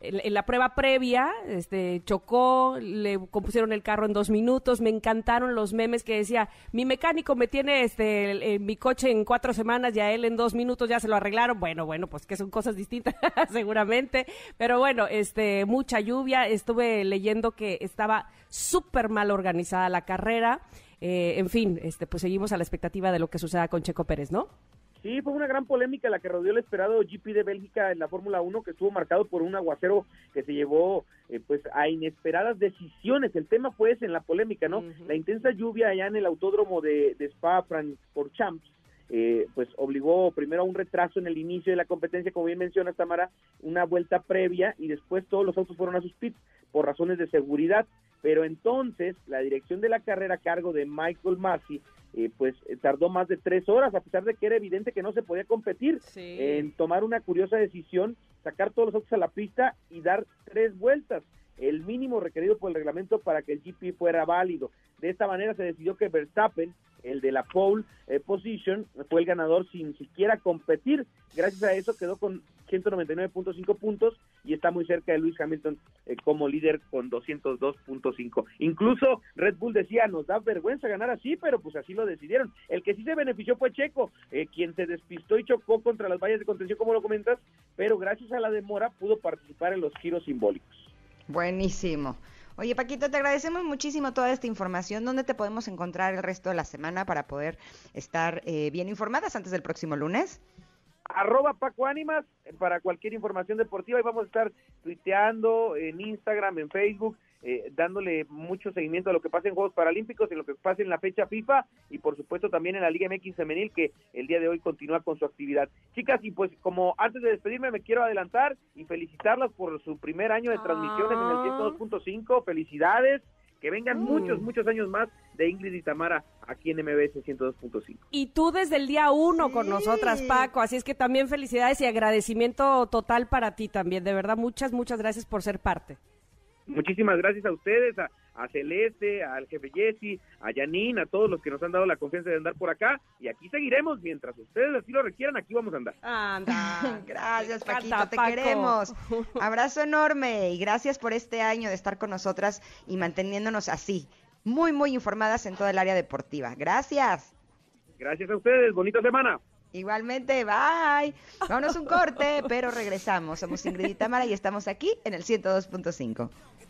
En, la prueba previa, este, chocó, le compusieron el carro en dos minutos, me encantaron los memes que decía, mi mecánico me tiene, este, el- mi coche en cuatro semanas y a él en dos minutos ya se lo arreglaron, bueno, bueno, pues que son cosas distintas, seguramente, pero bueno, este, mucha lluvia, estuve leyendo que estaba súper mal organizada la carrera, eh, en fin, este, pues seguimos a la expectativa de lo que suceda con Checo Pérez, ¿no? Sí, fue una gran polémica la que rodeó el esperado GP de Bélgica en la Fórmula 1, que estuvo marcado por un aguacero que se llevó eh, pues a inesperadas decisiones. El tema fue ese en la polémica, ¿no? La intensa lluvia allá en el autódromo de, de Spa Francorchamps eh, pues obligó primero a un retraso en el inicio de la competencia, como bien menciona Tamara, una vuelta previa y después todos los autos fueron a sus pits por razones de seguridad. Pero entonces la dirección de la carrera a cargo de Michael Massey eh, pues eh, tardó más de tres horas, a pesar de que era evidente que no se podía competir, en tomar una curiosa decisión, sacar todos los autos a la pista y dar tres vueltas, el mínimo requerido por el reglamento para que el GP fuera válido. De esta manera se decidió que Verstappen, el de la pole eh, position, fue el ganador sin siquiera competir. Gracias a eso quedó con 199.5 puntos y está muy cerca de Lewis Hamilton eh, como líder con 202.5. Incluso Red Bull decía, nos da vergüenza ganar así, pero pues así lo decidieron. El que sí se benefició fue Checo, eh, quien se despistó y chocó contra las vallas de contención, como lo comentas, pero gracias a la demora pudo participar en los giros simbólicos. Buenísimo. Oye, Paquito, te agradecemos muchísimo toda esta información. ¿Dónde te podemos encontrar el resto de la semana para poder estar eh, bien informadas antes del próximo lunes? Arroba Paco Ánimas eh, para cualquier información deportiva y vamos a estar tuiteando en Instagram, en Facebook, eh, dándole mucho seguimiento a lo que pasa en Juegos Paralímpicos, en lo que pasa en la fecha FIFA y por supuesto también en la Liga MX Femenil que el día de hoy continúa con su actividad. Chicas, y pues como antes de despedirme me quiero adelantar y felicitarlas por su primer año de transmisiones en el 102.5, felicidades. Que vengan Mm. muchos, muchos años más de Ingrid y Tamara aquí en MBS 102.5. Y tú desde el día uno con nosotras, Paco. Así es que también felicidades y agradecimiento total para ti también. De verdad, muchas, muchas gracias por ser parte. Muchísimas gracias a ustedes, a, a Celeste, al jefe Jesse, a Janine, a todos los que nos han dado la confianza de andar por acá. Y aquí seguiremos mientras ustedes así lo requieran, aquí vamos a andar. Anda. Gracias, Paquito, te Paco. queremos. Abrazo enorme y gracias por este año de estar con nosotras y manteniéndonos así, muy, muy informadas en todo el área deportiva. Gracias. Gracias a ustedes, bonita semana. Igualmente, bye. Vámonos un corte, pero regresamos. Somos Ingrid y Tamara y estamos aquí en el 102.5.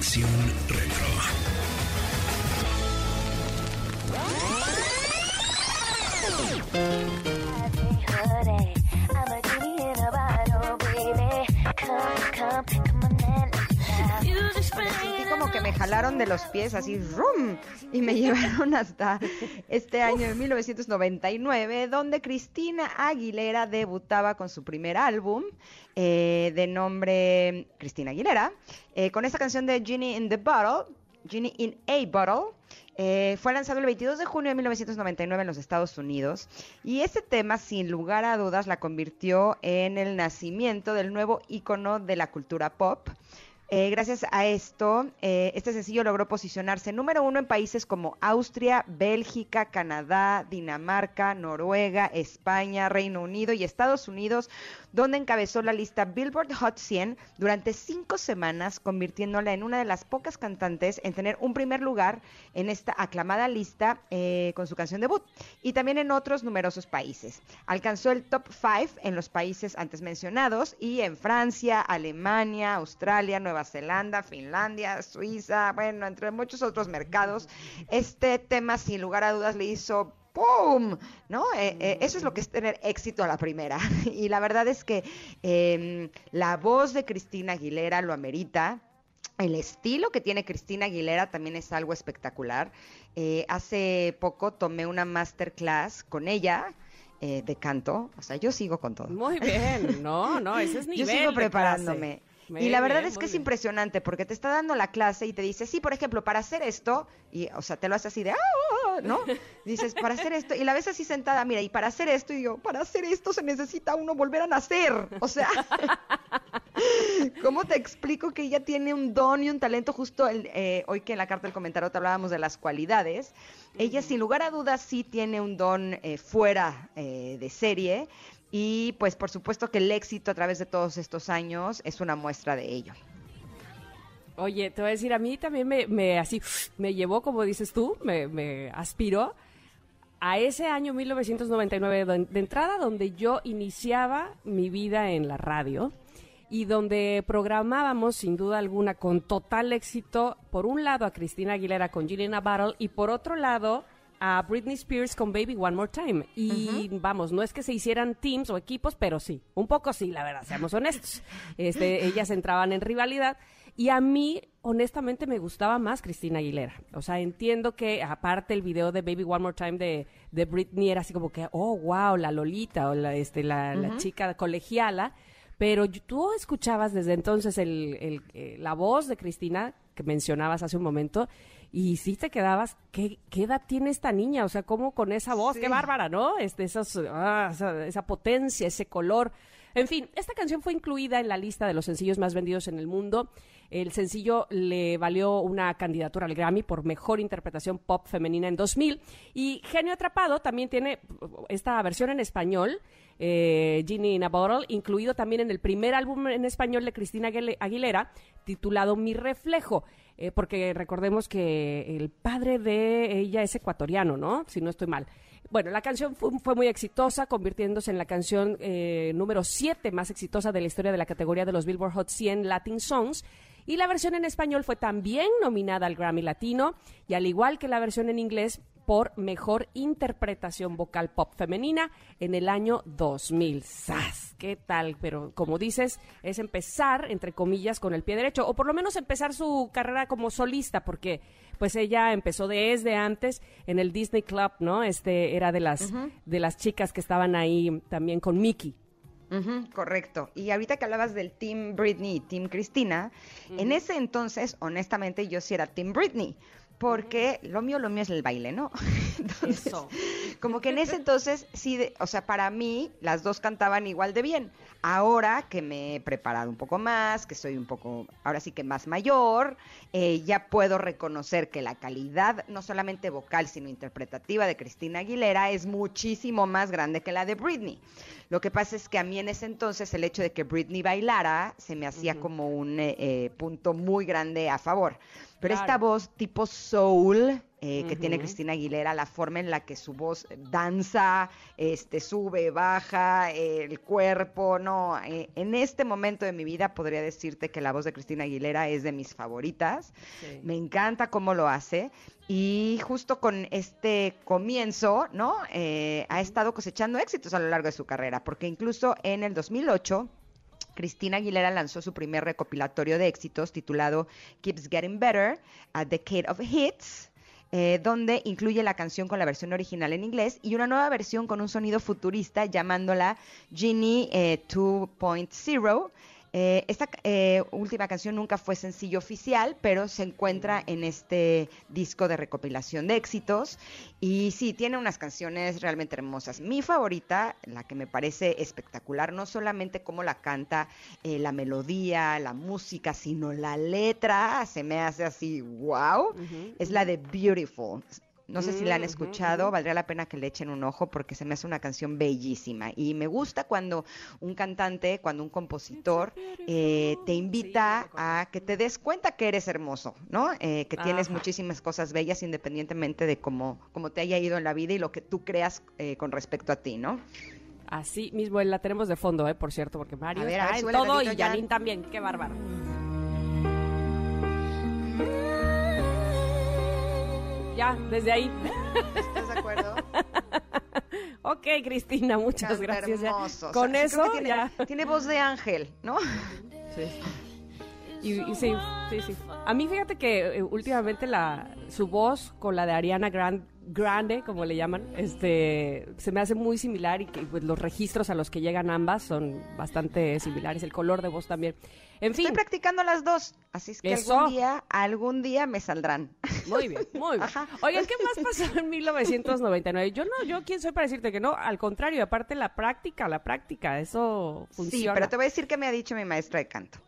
Conexión. Jalaron de los pies así, ¡rum! Y me llevaron hasta este año de 1999, donde Cristina Aguilera debutaba con su primer álbum eh, de nombre Cristina Aguilera, eh, con esta canción de Genie in the Bottle, Genie in a Bottle. Eh, fue lanzado el 22 de junio de 1999 en los Estados Unidos y este tema, sin lugar a dudas, la convirtió en el nacimiento del nuevo ícono de la cultura pop. Eh, gracias a esto, eh, este sencillo logró posicionarse número uno en países como Austria, Bélgica, Canadá, Dinamarca, Noruega, España, Reino Unido y Estados Unidos, donde encabezó la lista Billboard Hot 100 durante cinco semanas, convirtiéndola en una de las pocas cantantes en tener un primer lugar en esta aclamada lista eh, con su canción debut y también en otros numerosos países. Alcanzó el top 5 en los países antes mencionados y en Francia, Alemania, Australia, Nueva Zelanda, Finlandia, Suiza, bueno, entre muchos otros mercados. Este tema, sin lugar a dudas, le hizo ¡Pum! ¿No? Eh, eh, eso es lo que es tener éxito a la primera. Y la verdad es que eh, la voz de Cristina Aguilera lo amerita. El estilo que tiene Cristina Aguilera también es algo espectacular. Eh, hace poco tomé una masterclass con ella eh, de canto. O sea, yo sigo con todo. Muy bien. No, no, ese es nivel. Yo sigo preparándome. Muy y la verdad bien, es que es bien. impresionante porque te está dando la clase y te dice, sí, por ejemplo, para hacer esto, y, o sea, te lo hace así de, "Ah, ah, ah", ¿no? Dices, para hacer esto, y la ves así sentada, mira, y para hacer esto, y yo, para hacer esto se necesita uno volver a nacer. O sea, ¿cómo te explico que ella tiene un don y un talento? Justo el, eh, hoy que en la carta del comentario te hablábamos de las cualidades. Ella, sin lugar a dudas, sí tiene un don eh, fuera eh, de serie. Y pues por supuesto que el éxito a través de todos estos años es una muestra de ello. Oye, te voy a decir, a mí también me, me así, me llevó, como dices tú, me, me aspiró a ese año 1999, don- de entrada donde yo iniciaba mi vida en la radio y donde programábamos sin duda alguna con total éxito, por un lado a Cristina Aguilera con Gillian Battle y por otro lado a Britney Spears con Baby One More Time. Y vamos, no es que se hicieran teams o equipos, pero sí, un poco sí, la verdad, seamos honestos. Este, ellas entraban en rivalidad. Y a mí, honestamente, me gustaba más Cristina Aguilera. O sea, entiendo que aparte el video de Baby One More Time de, de Britney era así como que, oh, wow, la Lolita o la, este, la, la chica colegiala. Pero tú escuchabas desde entonces el, el- eh, la voz de Cristina que mencionabas hace un momento y sí te quedabas, ¿qué, qué edad tiene esta niña? O sea, ¿cómo con esa voz? Qué bárbara, ¿no? Este, esos, ah, esa, esa potencia, ese color. En fin, esta canción fue incluida en la lista de los sencillos más vendidos en el mundo. El sencillo le valió una candidatura al Grammy por mejor interpretación pop femenina en 2000. Y Genio Atrapado también tiene esta versión en español, eh, Genie in a Bottle, incluido también en el primer álbum en español de Cristina Aguile- Aguilera, titulado Mi Reflejo. eh, porque recordemos que el padre de ella es ecuatoriano, ¿no? Si no estoy mal. Bueno, la canción fue, muy exitosa, convirtiéndose en la canción eh, número 7 más exitosa de la historia de la categoría de los Billboard Hot 100 Latin Songs. Y la versión en español fue también nominada al Grammy Latino, y al igual que la versión en inglés, por mejor interpretación vocal pop femenina en el año 2000. ¡Sas! ¿Qué tal? Pero como dices, es empezar, entre comillas, con el pie derecho, o por lo menos empezar su carrera como solista, porque pues ella empezó desde antes en el Disney Club, ¿no? Este era de las, de las chicas que estaban ahí también con Mickey. Correcto. Y ahorita que hablabas del Team Britney y Team Cristina, en ese entonces, honestamente, yo sí era Team Britney. Porque lo mío, lo mío es el baile, ¿no? Entonces, Eso. como que en ese entonces, sí, de- o sea, para mí, las dos cantaban igual de bien. Ahora que me he preparado un poco más, que soy un poco, ahora sí que más mayor, eh, ya puedo reconocer que la calidad, no solamente vocal, sino interpretativa de Cristina Aguilera es muchísimo más grande que la de Britney. Lo que pasa es que a mí en ese entonces el hecho de que Britney bailara se me hacía como un eh, eh, punto muy grande a favor. Pero esta voz tipo soul eh, que tiene. Cristina Aguilera, la forma en la que su voz danza, este, sube, baja, eh, el cuerpo, no. eh, en este momento de mi vida podría decirte que la voz de Cristina Aguilera es de mis favoritas. Sí. Me encanta cómo lo hace. Y justo con este comienzo, ¿no? Eh, ha estado cosechando éxitos a lo largo de su carrera, porque incluso en el 2008 Cristina Aguilera lanzó su primer recopilatorio de éxitos titulado Keeps Getting Better, A Decade of Hits, eh, donde incluye la canción con la versión original en inglés y una nueva versión con un sonido futurista llamándola Genie eh, 2.0. Eh, esta eh, última canción nunca fue sencillo oficial, pero se encuentra en este disco de recopilación de éxitos. Y sí, tiene unas canciones realmente hermosas. Mi favorita, la que me parece espectacular, no solamente cómo la canta, eh, la melodía, la música, sino la letra, se me hace así, wow, es la de Beautiful. No sé si la han Mm, escuchado, valdría la pena que le echen un ojo porque se me hace una canción bellísima. Y me gusta cuando un cantante, cuando un compositor eh, te invita a que te des cuenta que eres hermoso, ¿no? Eh, que tienes Ajá. muchísimas cosas bellas independientemente de cómo, cómo te haya ido en la vida y lo que tú creas eh, con respecto a ti, ¿no? Así mismo la tenemos de fondo, ¿eh? Por cierto, porque Mario A ver, a está ver, en súbele todo y. Janine también. Qué bárbaro. Ya, desde ahí. ¿Estás de acuerdo? ok, Cristina, muchas Canta gracias. ya. O Con sea, eso, tiene, ya. tiene voz de ángel, ¿no? Y, y sí, sí, sí. A mí fíjate que eh, últimamente la su voz con la de Ariana Gran- Grande, como le llaman, este se me hace muy similar y que pues, los registros a los que llegan ambas son bastante similares, el color de voz también. En fin, Estoy practicando las dos, así es que Eso. algún día, algún día me saldrán. muy bien, muy bien. Ajá. Oigan, ¿qué más pasó en 1999? Yo no, yo quién soy para decirte que no, al contrario, aparte la práctica, la práctica, eso funciona. Sí, pero te voy a decir que me ha dicho mi maestra de canto.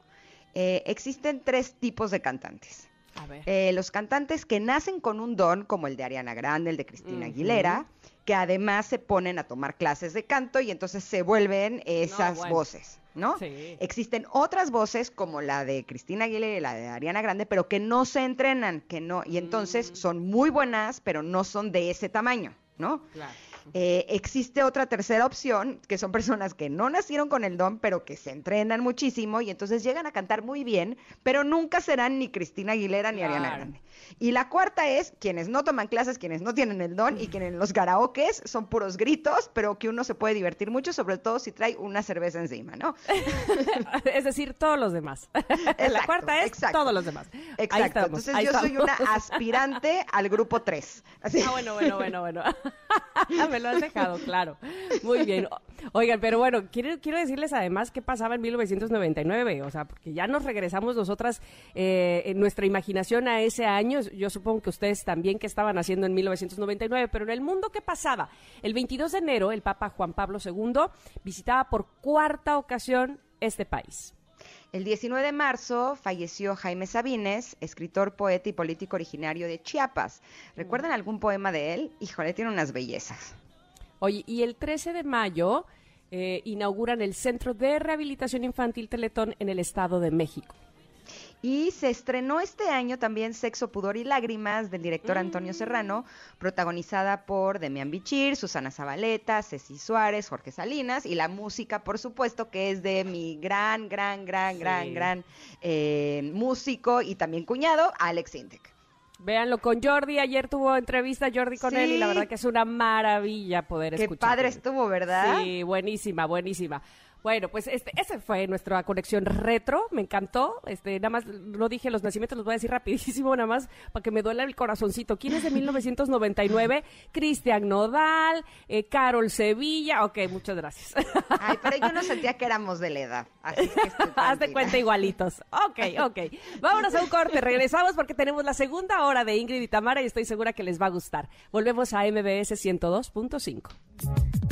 Eh, existen tres tipos de cantantes. A ver. Eh, los cantantes que nacen con un don, como el de Ariana Grande, el de Cristina. Aguilera, que además se ponen a tomar clases de canto y entonces se vuelven esas bueno. voces, ¿no? Sí. Existen otras voces como la de Cristina Aguilera y la de Ariana Grande, pero que no se entrenan, que no, y entonces Mm. son muy buenas, pero no son de ese tamaño, ¿no? Claro. Eh, existe otra tercera opción, que son personas que no nacieron con el don, pero que se entrenan muchísimo y entonces llegan a cantar muy bien, pero nunca serán ni Cristina Aguilera ni Ariana. Grande. Y la cuarta es quienes no toman clases, quienes no tienen el don y quienes en los karaokes son puros gritos, pero que uno se puede divertir mucho, sobre todo si trae una cerveza encima, ¿no? es decir, todos los demás. la cuarta es exacto. todos los demás. Ahí Exacto. estamos, Entonces ahí yo soy una aspirante al grupo 3. Así. Ah, bueno, bueno, bueno, bueno. Me lo has dejado, claro. Muy bien. Oigan, pero bueno, quiero, quiero decirles además qué pasaba en 1999, o sea, porque ya nos regresamos nosotras eh, en nuestra imaginación a ese año. Yo supongo que ustedes también que estaban haciendo en 1999, pero en el mundo, ¿qué pasaba? El 22 de enero, el Papa Juan Pablo II visitaba por cuarta ocasión este país. El 19 de marzo falleció Jaime Sabines, escritor, poeta y político originario de Chiapas. ¿Recuerdan algún poema de él? Híjole, tiene unas bellezas. Oye, y el 13 de mayo eh, inauguran el Centro de Rehabilitación Infantil Teletón en el Estado de México. Y se estrenó este año también Sexo, Pudor y Lágrimas del director Mm. Antonio Serrano, protagonizada por Demian Bichir, Susana Zabaleta, Ceci Suárez, Jorge Salinas y la música, por supuesto, que es de mi gran, gran, gran, gran, Sí. gran eh, músico y también cuñado, Alex Intec. Véanlo con Jordi. Ayer tuvo entrevista Jordi con él y la verdad que es una maravilla poder Qué escuchar. padre estuvo, ¿verdad? Sí, buenísima, buenísima. Bueno, pues este, ese fue nuestra conexión retro, me encantó. Este, nada más no dije los nacimientos, los voy a decir rapidísimo, nada más para que me duela el corazoncito. ¿Quién es de 1999? Cristian Nodal, eh, Carol Sevilla. Ok, muchas gracias. Ay, pero yo no sentía que éramos de la edad. Así que estoy Haz de cuenta igualitos. Ok, ok. Vámonos a un corte. Regresamos porque tenemos la segunda hora de Ingrid y Tamara y estoy segura que les va a gustar. Volvemos a MBS 102.5.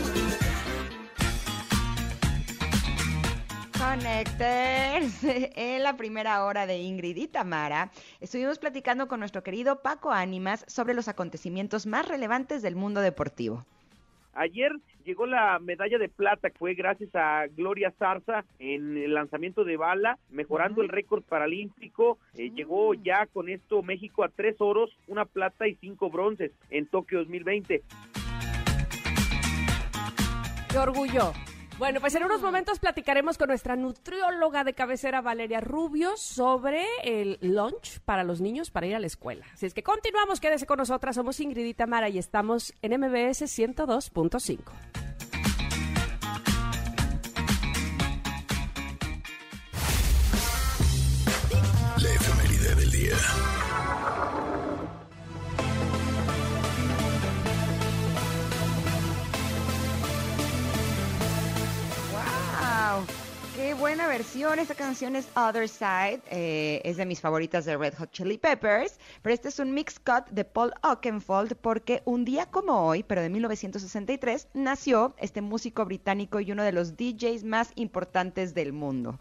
Connectors. En la primera hora de Ingrid y Tamara, estuvimos platicando con nuestro querido Paco Ánimas sobre los acontecimientos más relevantes del mundo deportivo. Ayer llegó la medalla de plata, que fue gracias a Gloria Zarza en el lanzamiento de bala, mejorando el récord paralímpico. Eh, Llegó ya con esto México a tres oros, una plata y cinco bronces en Tokio 2020. ¡Qué orgullo! Bueno, pues en unos momentos platicaremos con nuestra nutrióloga de cabecera, Valeria Rubio, sobre el lunch para los niños para ir a la escuela. Así es que continuamos, quédese con nosotras. Somos Ingrid y Tamara y estamos en MBS 102.5. La efeméride del día. ¡Qué buena versión! Esta canción es Other Side, eh, es de mis favoritas de Red Hot Chili Peppers, pero este es un mix cut de Paul Oakenfold porque un día como hoy, pero de 1963, nació este músico británico y uno de los DJs más importantes del mundo.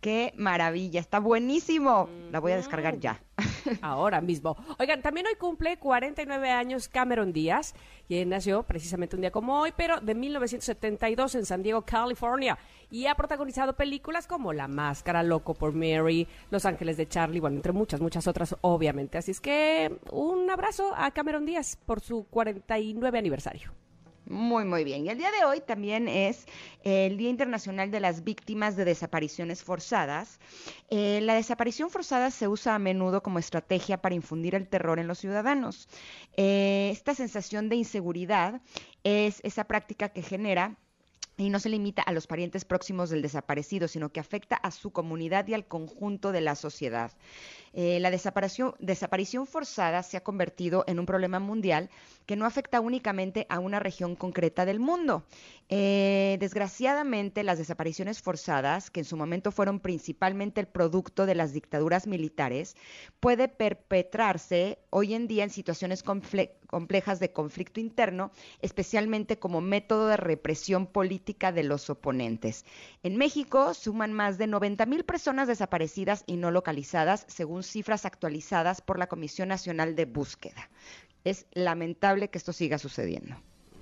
¡Qué maravilla! Está buenísimo. La voy a descargar ya. Ahora mismo. Oigan, también hoy cumple 49 años Cameron Díaz, quien nació precisamente un día como hoy, pero de 1972 en San Diego, California, y ha protagonizado películas como La Máscara, Loco por Mary, Los Ángeles de Charlie, bueno, entre muchas, muchas otras, obviamente. Así es que un abrazo a Cameron Díaz por su 49 aniversario. Muy, muy bien. Y el día de hoy también es el Día Internacional de las Víctimas de Desapariciones Forzadas. Eh, la desaparición forzada se usa a menudo como estrategia para infundir el terror en los ciudadanos. Eh, esta sensación de inseguridad es esa práctica que genera y no se limita a los parientes próximos del desaparecido, sino que afecta a su comunidad y al conjunto de la sociedad. Eh, la desaparición, forzada se ha convertido en un problema mundial que no afecta únicamente a una región concreta del mundo. Eh, desgraciadamente, las desapariciones forzadas, que en su momento fueron principalmente el producto de las dictaduras militares, puede perpetrarse hoy en día en situaciones complejas de conflicto interno, especialmente como método de represión política de los oponentes. En México suman más de 90 mil personas desaparecidas y no localizadas, según cifras actualizadas por la Comisión Nacional de Búsqueda. Es lamentable que esto siga sucediendo.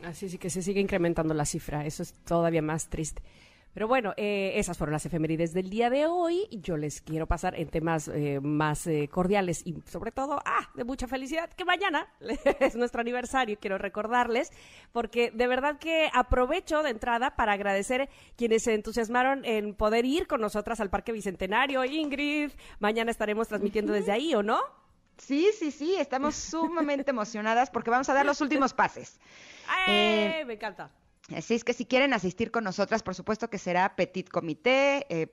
Así sí que se sigue incrementando la cifra, eso es todavía más triste. Pero bueno, eh, esas fueron las efemérides del día de hoy. Yo les quiero pasar en temas eh, más eh, cordiales y sobre todo, ah, de mucha felicidad, que mañana es nuestro aniversario, quiero recordarles, porque de verdad que aprovecho de entrada para agradecer quienes se entusiasmaron en poder ir con nosotras al Parque Bicentenario. Ingrid, mañana estaremos transmitiendo desde ahí, ¿o no? Sí, sí, sí, estamos sumamente emocionadas porque vamos a dar los últimos pases. ¡Eh! Me encanta. Así es que si quieren asistir con nosotras, por supuesto que será petit comité, eh,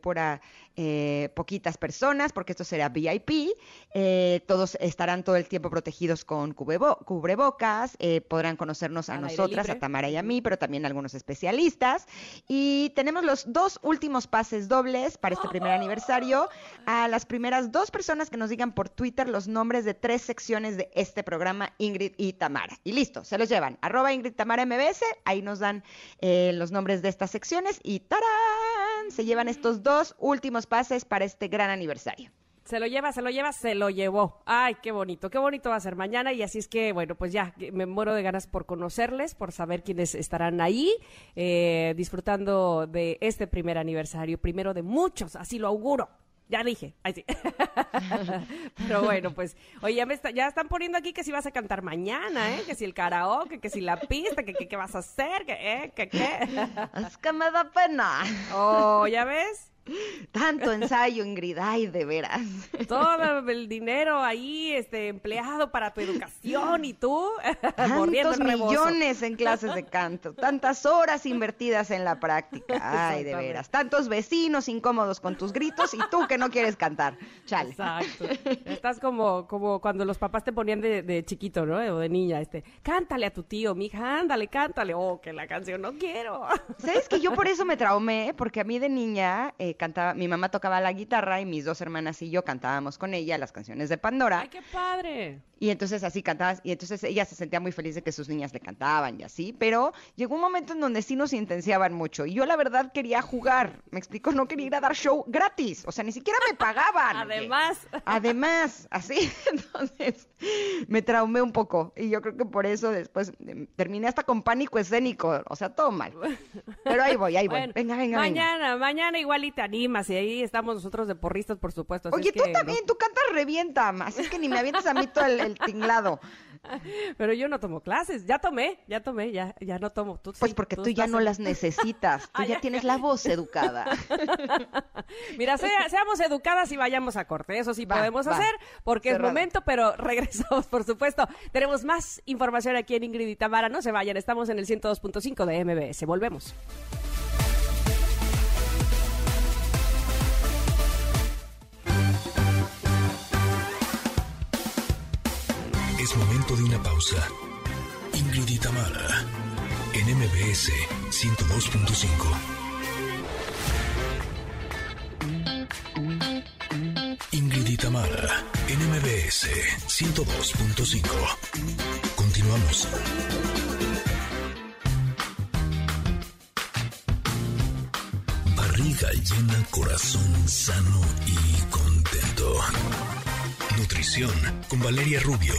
eh, poquitas personas, porque esto será VIP. Eh, todos estarán todo el tiempo protegidos con cubrebo- cubrebocas, eh, podrán conocernos a Al nosotras, a Tamara y a mí, pero también a algunos especialistas. Y tenemos los dos últimos pases dobles para este primer aniversario. A las primeras dos personas que nos digan por Twitter los nombres de tres secciones de este programa, Ingrid y Tamara. Y listo, se los llevan. Arroba Ingrid Tamara MBS, ahí nos dan eh, los nombres de estas secciones y ¡tarán! Se llevan estos dos últimos pases para este gran aniversario. Se lo lleva, se lo lleva, se lo llevó. Ay, qué bonito, qué bonito va a ser mañana. Y así es que, bueno, pues ya, me muero de ganas por conocerles, por saber quiénes estarán ahí, eh, disfrutando de este primer aniversario, primero de muchos, así lo auguro. Ya dije, ay sí. Pero bueno, pues, oye, ya, me está- ya están poniendo aquí que si vas a cantar mañana, ¿eh? Que si el karaoke, que si la pista, que que- qué vas a hacer, que, ¿eh? que qué. Es que me da pena. Oh, ¿ya ves? Tanto ensayo, Ingrid, ay, de veras. todo el dinero ahí este empleado para tu educación y tú mordiendo Tantos millones en clases de canto, tantas horas invertidas en la práctica. Ay, de veras. Tantos vecinos incómodos con tus gritos y tú que no quieres cantar. Chale. Exacto. Estás como, como cuando los papás te ponían de, de chiquito, ¿no? O de niña, este, cántale a tu tío, mija, ándale, cántale. Oh, que la canción no quiero. ¿Sabes que yo por eso me traumé? Porque a mí de niña eh, cantaba, mi mamá tocaba la guitarra y mis dos hermanas y yo cantábamos con ella las canciones de Pandora. Ay, qué padre. Y entonces así cantabas, y entonces ella se sentía muy feliz de que sus niñas le cantaban y así, pero llegó un momento en donde sí nos intensiaban mucho. Y yo la verdad quería jugar, me explico, no quería ir a dar show gratis, o sea, ni siquiera me pagaban. oye. Además, Además, así, entonces me traumé un poco y yo creo que por eso después em, terminé hasta con pánico escénico, o sea, todo mal. Pero ahí voy, ahí voy. bueno, venga, venga, venga. mañana, mañana igual y te animas y ahí estamos nosotros de porristas, por supuesto. así Oye, es tú que también, no- tú cantas revienta, así es que ni me avientes a mí todo el, el tinglado. Pero yo no tomo clases, ya tomé, ya tomé, ya, ya no tomo. Tú Pues sí, porque tú ya no en- las necesitas, tú Ah, ya ya. tienes la voz educada. Mira, sea- seamos educadas y vayamos a corte. Eso sí Va, podemos va. hacer porque Cerrado. es momento, pero regresamos, por supuesto. Tenemos más información aquí en Ingrid y Tamara. No se vayan, estamos en el 102.5 de MBS. Volvemos. De una pausa. Ingrid y Tamara, en MBS 102.5. Ingrid y Tamara, en MBS 102.5. Continuamos. Barriga llena, corazón sano y contento. Nutrición con Valeria Rubio.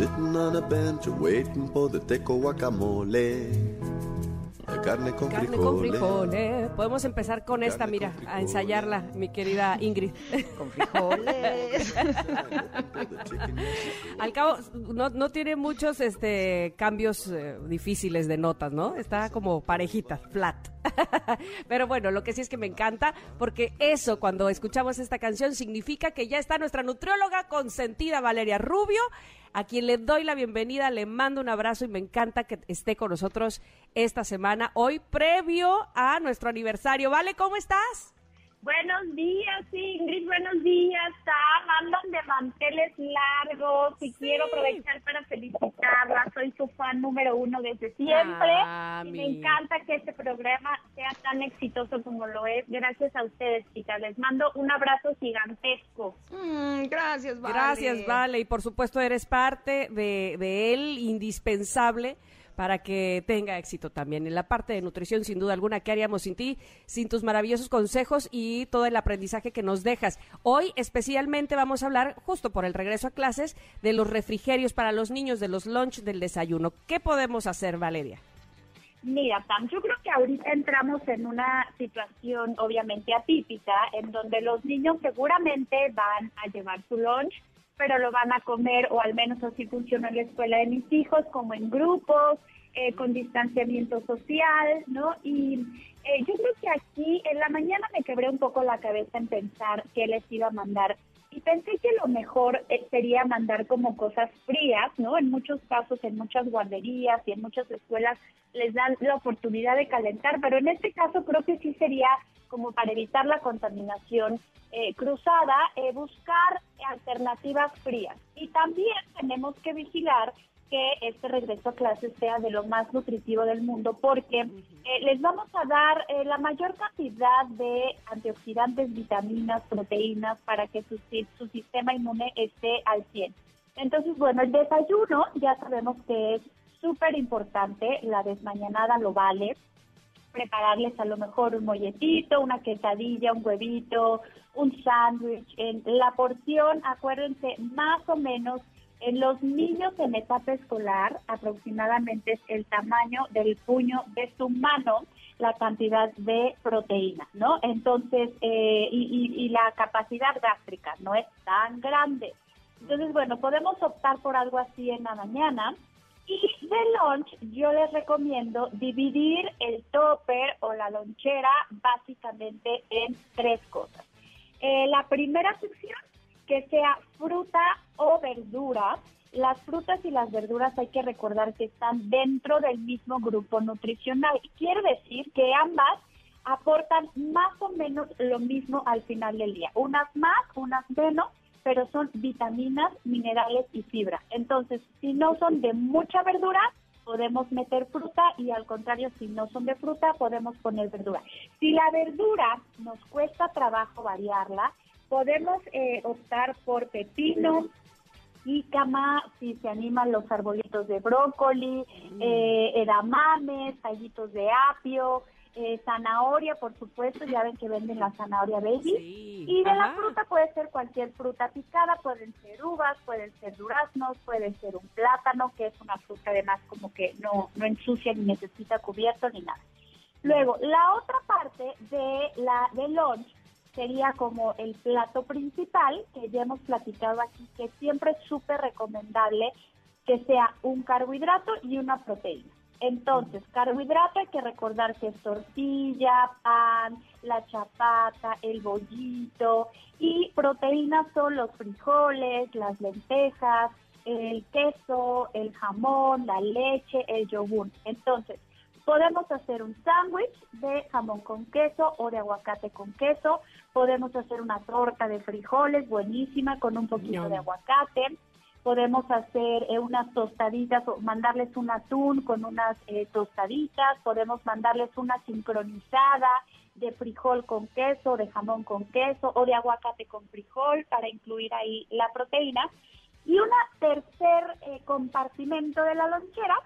Sitting on a bench waiting for the teco guacamole. La carne con Carne con frijoles. frijoles. Podemos empezar con esta, Carne mira, con a frijoles. ensayarla, mi querida Ingrid. Con frijoles. Al cabo, no, no tiene muchos este, cambios eh, difíciles de notas, ¿no? Está como parejita, flat. Pero bueno, lo que sí es que me encanta, porque eso, cuando escuchamos esta canción, significa que ya está nuestra nutrióloga consentida, Valeria Rubio, a quien le doy la bienvenida, le mando un abrazo y me encanta que esté con nosotros esta semana, hoy previo a nuestro aniversario. Vale, ¿cómo estás? Buenos días, Ingrid, buenos días. Sam, andan de manteles largos y quiero aprovechar para felicitarla. Soy su fan número uno desde siempre. Ah, y me encanta que este programa sea tan exitoso como lo es. Gracias a ustedes, chicas. Les mando un abrazo gigantesco. Mm, gracias, Vale. Gracias, Vale. Y por supuesto eres parte de, de él, indispensable para que tenga éxito también. En la parte de nutrición, sin duda alguna, ¿qué haríamos sin ti? Sin tus maravillosos consejos y todo el aprendizaje que nos dejas. Hoy especialmente vamos a hablar, justo por el regreso a clases, de los refrigerios para los niños, de los lunch, del desayuno. ¿Qué podemos hacer, Valeria? Mira, Pam, yo creo que ahorita entramos en una situación obviamente atípica, en donde los niños seguramente van a llevar su lunch, pero lo van a comer, o al menos así funciona en la escuela de mis hijos, como en grupos, eh, con distanciamiento social, ¿no? Y eh, yo creo que aquí en la mañana me quebré un poco la cabeza en pensar qué les iba a mandar. Y pensé que lo mejor eh, sería mandar como cosas frías, ¿no? En muchos casos, en muchas guarderías y en muchas escuelas les dan la oportunidad de calentar, pero en este caso creo que sí sería como para evitar la contaminación eh, cruzada, eh, buscar alternativas frías. Y también tenemos que vigilar que este regreso a clases sea de lo más nutritivo del mundo porque eh, les vamos a dar eh, la mayor cantidad de antioxidantes, vitaminas, proteínas para que su, su sistema inmune esté al 100. Entonces, bueno, el desayuno ya sabemos que es súper importante, la desmañanada lo vale, prepararles a lo mejor un molletito, una quesadilla, un huevito, un sándwich. La porción, acuérdense, más o menos en los niños en etapa escolar, aproximadamente es el tamaño del puño de su mano la cantidad de proteína, ¿no? Entonces, eh, y, la capacidad gástrica no es tan grande. Entonces, bueno, podemos optar por algo así en la mañana. Y de lunch, yo les recomiendo dividir el topper o la lonchera básicamente en tres cosas. Eh, la primera sección, que sea fruta o verdura. Las frutas y las verduras hay que recordar que están dentro del mismo grupo nutricional. Quiere decir que ambas aportan más o menos lo mismo al final del día. Unas más, unas menos, pero son vitaminas, minerales y fibra. Entonces, si no son de mucha verdura, podemos meter fruta y al contrario, si no son de fruta, podemos poner verdura. Si la verdura nos cuesta trabajo variarla, podemos eh, optar por pepino, jícama, si se animan los arbolitos de brócoli, eh, edamames, tallitos de apio, eh, zanahoria, por supuesto, ya ven que venden la zanahoria baby. y de la fruta puede ser cualquier fruta picada, pueden ser uvas, pueden ser duraznos, puede ser un plátano, que es una fruta además como que no, no ensucia ni necesita cubierto ni nada. Luego, la otra parte de la de lunch sería como el plato principal, que ya hemos platicado aquí, que siempre es súper recomendable que sea un carbohidrato y una proteína. Entonces, carbohidrato hay que recordar que es tortilla, pan, la chapata, el bollito y proteínas son los frijoles, las lentejas, el queso, el jamón, la leche, el yogur. Entonces, podemos hacer un sándwich de jamón con queso o de aguacate con queso. Podemos hacer una torta de frijoles buenísima con un poquito de aguacate. Podemos hacer eh, unas tostaditas o mandarles un atún con unas eh, tostaditas. Podemos mandarles una sincronizada de frijol con queso, de jamón con queso o de aguacate con frijol para incluir ahí la proteína. Y un tercer eh, compartimento de la lonchera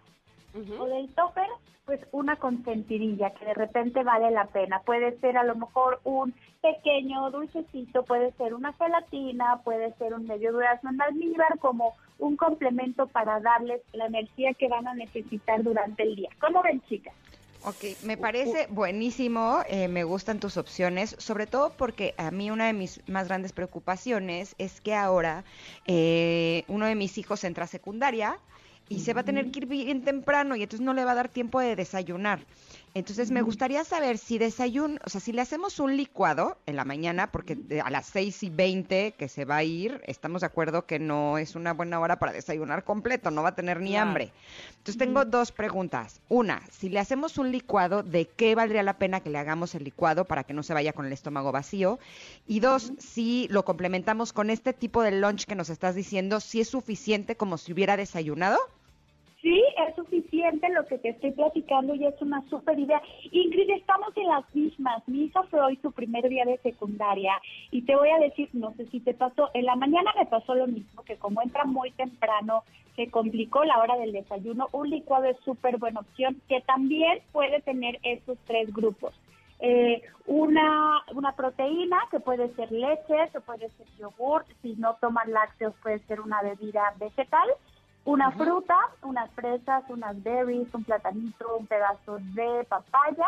o del topper, pues una consentidilla que de repente vale la pena. Puede ser a lo mejor un pequeño dulcecito, puede ser una gelatina, puede ser un medio durazno en almíbar como un complemento para darles la energía que van a necesitar durante el día. ¿Cómo ven, chicas? Ok, me parece buenísimo, eh, me gustan tus opciones, sobre todo porque a mí una de mis más grandes preocupaciones es que ahora eh, uno de mis hijos entra a secundaria y se va a tener que ir bien temprano y entonces no le va a dar tiempo de desayunar. Entonces me gustaría saber si desayuno, o sea, si le hacemos un licuado en la mañana, porque a las 6 y 20 que se va a ir, estamos de acuerdo que no es una buena hora para desayunar completo, no va a tener ni Claro. hambre. Entonces tengo dos preguntas. Una, si le hacemos un licuado, ¿de qué valdría la pena que le hagamos el licuado para que no se vaya con el estómago vacío? Y dos, si lo complementamos con este tipo de lunch que nos estás diciendo, si es suficiente como si hubiera desayunado. Sí, es suficiente lo que te estoy platicando y es una súper idea. Ingrid, estamos en las mismas. Mi hija fue hoy su primer día de secundaria y te voy a decir, no sé si te pasó, en la mañana me pasó lo mismo, que como entra muy temprano, se complicó la hora del desayuno. Un licuado es súper buena opción que también puede tener estos tres grupos. Eh, una, una proteína que puede ser leche, que puede ser yogur, si no toman lácteos puede ser una bebida vegetal una fruta, unas fresas, unas berries, un platanito, un pedazo de papaya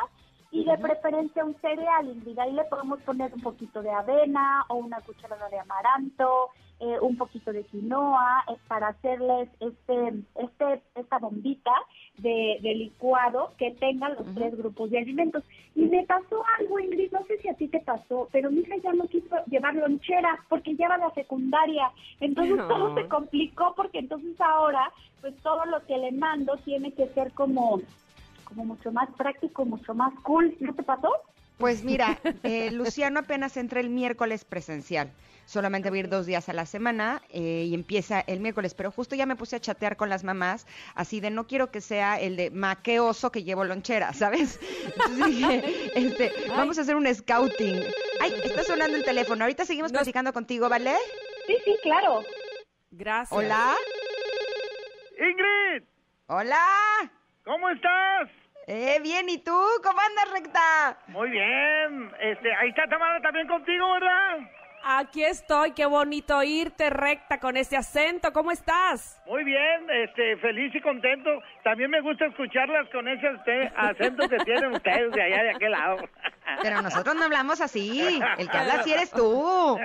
y de preferencia un cereal, Ingrid. Ahí le podemos poner un poquito de avena o una cucharada de amaranto, eh, un poquito de quinoa eh, para hacerles este, este, esta bombita de, de licuado que tenga los tres grupos de alimentos. Y me pasó algo, Ingrid, no sé si a ti te pasó, pero mi hija ya no quiso llevar lonchera porque lleva la secundaria. Entonces No. todo se complicó porque entonces ahora, pues todo lo que le mando tiene que ser como, como mucho más práctico, mucho más cool. ¿No te pasó? Pues mira, eh, Luciano apenas entra el miércoles presencial. Solamente va a ir dos días a la semana eh, y empieza el miércoles. Pero justo ya me puse a chatear con las mamás, así de no quiero que sea el de ma, qué oso que llevo lonchera, ¿sabes? Entonces dije, este, vamos a hacer un scouting. Ay, está sonando el teléfono. Ahorita seguimos platicando contigo, ¿vale? Sí, sí, claro. Gracias. Hola. Ingrid, Hola. ¿cómo estás? Eh, bien, ¿y tú? ¿Cómo andas, recta? Muy bien. Este, ahí está Tamara también contigo, ¿verdad? Aquí estoy, qué bonito irte recta con ese acento. ¿Cómo estás? Muy bien, este, feliz y contento. También me gusta escucharlas con ese acento que tienen ustedes de allá de aquel lado. Pero nosotros no hablamos así. El que habla así eres tú.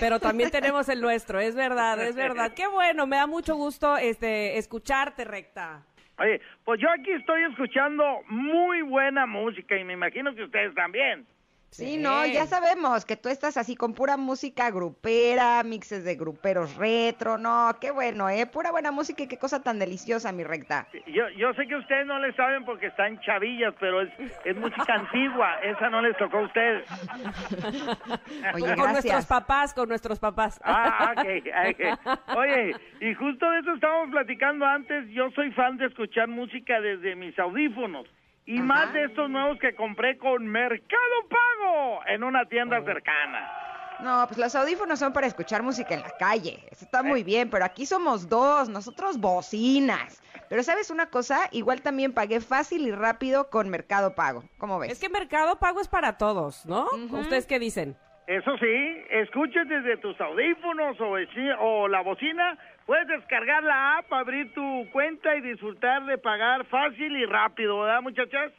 Pero también tenemos el nuestro, es verdad, es verdad. Qué bueno, me da mucho gusto este escucharte recta. Oye, pues yo aquí estoy escuchando muy buena música y me imagino que ustedes también. Sí, no, ya sabemos que tú estás así con pura música grupera, mixes de gruperos retro, no, qué bueno, ¿eh? Pura buena música y qué cosa tan deliciosa, mi recta. Yo, yo sé que ustedes no le saben porque están chavillas, pero es, es música antigua, esa no les tocó a ustedes. Oye, con nuestros papás, con nuestros papás. Ah, ok, ok. Oye, y justo de eso estábamos platicando antes, yo soy fan de escuchar música desde mis audífonos. Y más de estos nuevos que compré con Mercado Pago en una tienda cercana. No, pues los audífonos son para escuchar música en la calle. Eso está muy bien, pero aquí somos dos, nosotros bocinas. Pero ¿sabes una cosa? Igual también pagué fácil y rápido con Mercado Pago. ¿Cómo ves? Es que Mercado Pago es para todos, ¿no? ¿Ustedes qué dicen? Eso sí, escuches desde tus audífonos o la bocina, puedes descargar la app, abrir tu cuenta y disfrutar de pagar fácil y rápido, ¿verdad, muchachas?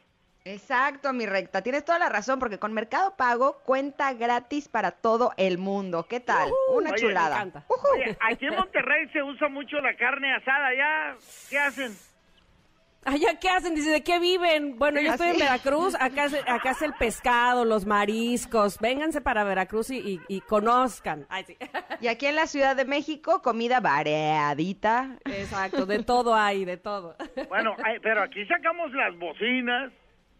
Exacto, mi recta. Tienes toda la razón, porque con Mercado Pago cuenta gratis para todo el mundo. ¿Qué tal? Una Oye, chulada. me Oye, aquí en Monterrey se usa mucho la carne asada, ¿ya? ¿Qué hacen? Allá, ¿qué hacen? Dice, ¿de qué viven? Bueno, yo estoy en. Veracruz, acá es, acá es el pescado, los mariscos. Vénganse para Veracruz y, y- y conozcan. Ay, sí. Y aquí en la Ciudad de México, comida variadita. Exacto, de todo hay, de todo. Bueno, pero aquí sacamos las bocinas,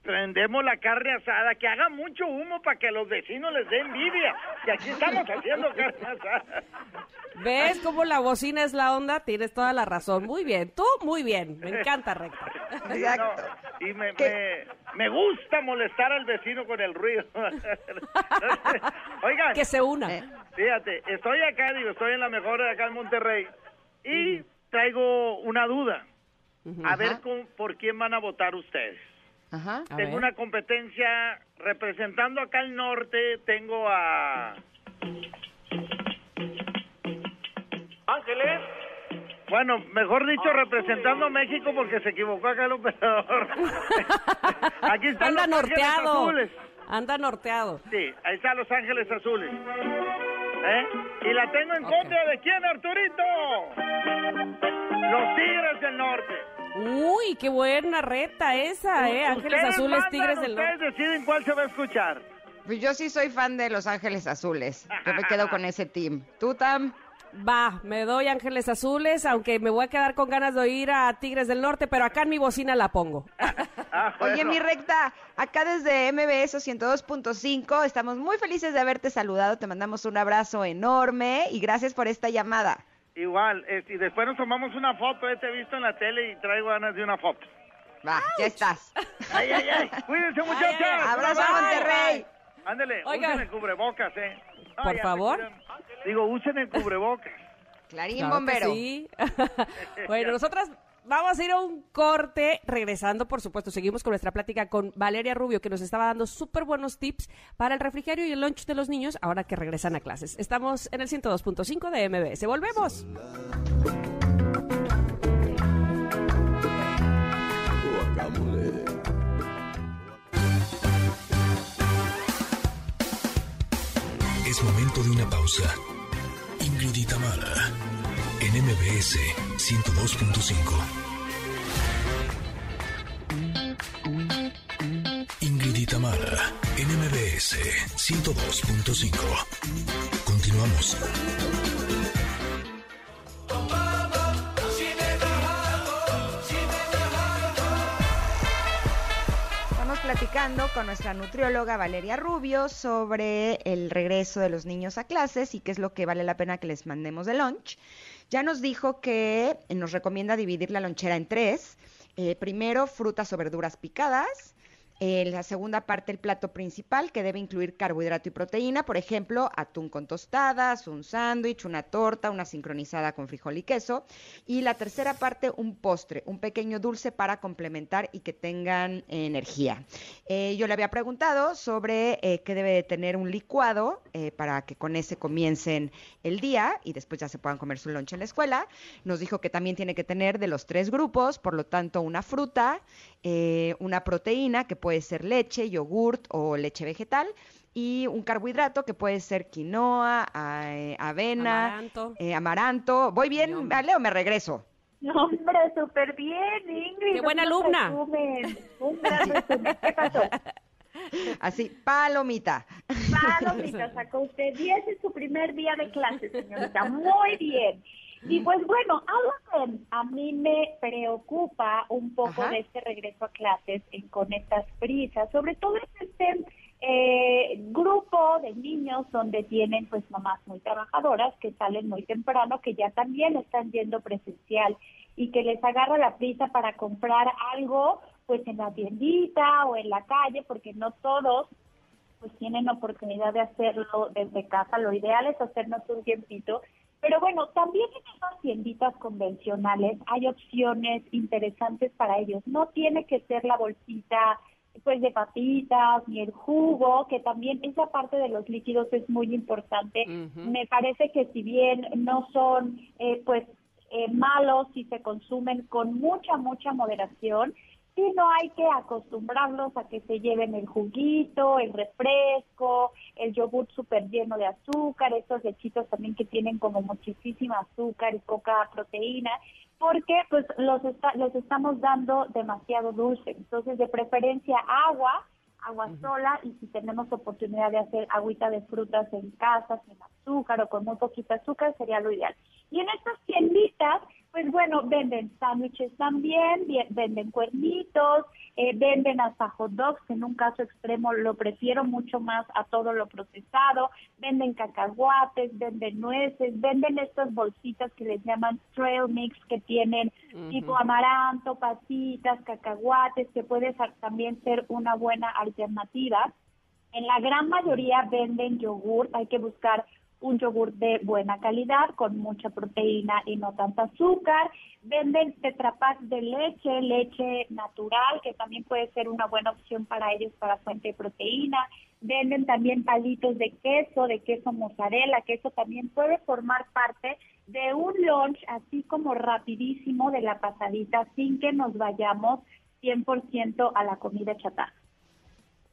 prendemos la carne asada, que haga mucho humo para que a los vecinos les dé envidia. Y aquí estamos haciendo carne asada. ¿Ves cómo la bocina es la onda? Tienes toda la razón. Muy bien, tú muy bien. Me encanta, recta. Sí, no, y me, me, me gusta molestar al vecino con el ruido. Oigan. Que se una. Fíjate, estoy acá, digo, estoy en la mejor de acá en Monterrey. Y traigo una duda. A ver con- por quién van a votar ustedes. Ajá. Tengo una competencia representando acá al norte, tengo a... Ángeles. Bueno, mejor dicho, representando a México porque se equivocó acá el operador. Aquí están Anda los Ángeles norteado. Azules. Anda norteado. Sí, ahí están los Ángeles Azules. ¿Eh? Y la tengo en contra de quién, Arturito. Los Tigres del Norte. Uy, qué buena reta esa, ¿eh? Ángeles Azules, mandan, Tigres del Norte. Ustedes deciden cuál se va a escuchar. Pues yo sí soy fan de Los Ángeles Azules. Yo me quedo con ese team. ¿Tú, Tam? Va, me doy Ángeles Azules, aunque me voy a quedar con ganas de oír a Tigres del Norte, pero acá en mi bocina la pongo. Ah, Oye, mi recta, acá desde MBS 102.5 estamos muy felices de haberte saludado. Te mandamos un abrazo enorme y gracias por esta llamada. Igual, eh, y después nos tomamos una foto, eh, te he visto en la tele y traigo ganas de una foto. Va, ya estás. Ay, ay, ay. Cuídense, muchachos. Abrazo, bye. Monterrey. Ándele, Oigan. usen el cubrebocas, eh. No, Por favor. Digo, usen el cubrebocas. Clarín Claro Bombero. sí. bueno, nosotras vamos a ir a un corte. Regresando, por supuesto, seguimos con nuestra plática con Valeria Rubio, que nos estaba dando súper buenos tips para el refrigerio y el lunch de los niños ahora que regresan a clases. Estamos en el 102.5 de MBS. Volvemos. Es momento de una pausa. Ingrid y Tamara, en MBS 102.5. Ingrid y Tamara, en MBS 102.5. Continuamos. Estamos platicando con nuestra nutrióloga Valeria Rubio sobre el regreso de los niños a clases y qué es lo que vale la pena que les mandemos de lunch. Ya nos dijo que nos recomienda dividir la lonchera en tres. Eh, primero, frutas o verduras picadas. En la segunda parte, el plato principal, que debe incluir carbohidrato y proteína, por ejemplo, atún con tostadas, un sándwich, una torta, una sincronizada con frijol y queso. Y la tercera parte, un postre, un pequeño dulce para complementar y que tengan eh, energía. Eh, yo le había preguntado sobre eh, qué debe de tener un licuado eh, para que con ese comiencen el día y después ya se puedan comer su lunch en la escuela. Nos dijo que también tiene que tener de los tres grupos, por lo tanto, una fruta, eh, una proteína que puede ser leche, yogurt o leche vegetal y un carbohidrato que puede ser quinoa, a- eh, avena, Amaranto. eh, amaranto. ¿Voy bien, Leo? Me regreso. No, hombre, súper bien, Ingrid. Qué buena alumna. resumen, Un gran resumen. ¿Qué pasó? Así, palomita. Palomita, sacó usted 10 en su primer día de clase, señorita. Muy bien. Y pues bueno, que a mí me preocupa un poco Ajá. de este regreso a clases en- con estas prisas, sobre todo es este eh, grupo de niños donde tienen pues mamás muy trabajadoras que salen muy temprano, que ya también están yendo presencial y que les agarra la prisa para comprar algo pues en la tiendita o en la calle, porque no todos pues tienen oportunidad de hacerlo desde casa. Lo ideal es hacernos un tiempito. Pero bueno, también en esas tienditas convencionales hay opciones interesantes para ellos. No tiene que ser la bolsita pues de papitas ni el jugo, que también esa parte de los líquidos es muy importante. Me parece que si bien no son eh, pues eh, malos si se consumen con mucha, mucha moderación, no hay que acostumbrarlos a que se lleven el juguito, el refresco, el yogur súper lleno de azúcar, esos lechitos también que tienen como muchísima azúcar y poca proteína, porque pues los, está- los estamos dando demasiado dulce. Entonces, de preferencia agua, agua sola y si tenemos oportunidad de hacer agüita de frutas en casa sin azúcar o con muy poquito azúcar sería lo ideal. Y en estas tienditas, pues bueno, venden sándwiches también, venden cuernitos, eh, venden hasta hot dogs, que en un caso extremo lo prefiero mucho más a todo lo procesado, venden cacahuates, venden nueces, venden estas bolsitas que les llaman trail mix que tienen tipo amaranto, pasitas, cacahuates, que puede también ser una buena alternativa. En la gran mayoría venden yogur, hay que buscar un yogur de buena calidad, con mucha proteína y no tanta azúcar. Venden tetrapack de leche, leche natural, que también puede ser una buena opción para ellos para fuente de proteína. Venden también palitos de queso, de queso mozzarella, que eso también puede formar parte de un lunch así como rapidísimo de la pasadita sin que nos vayamos 100% a la comida chatarra.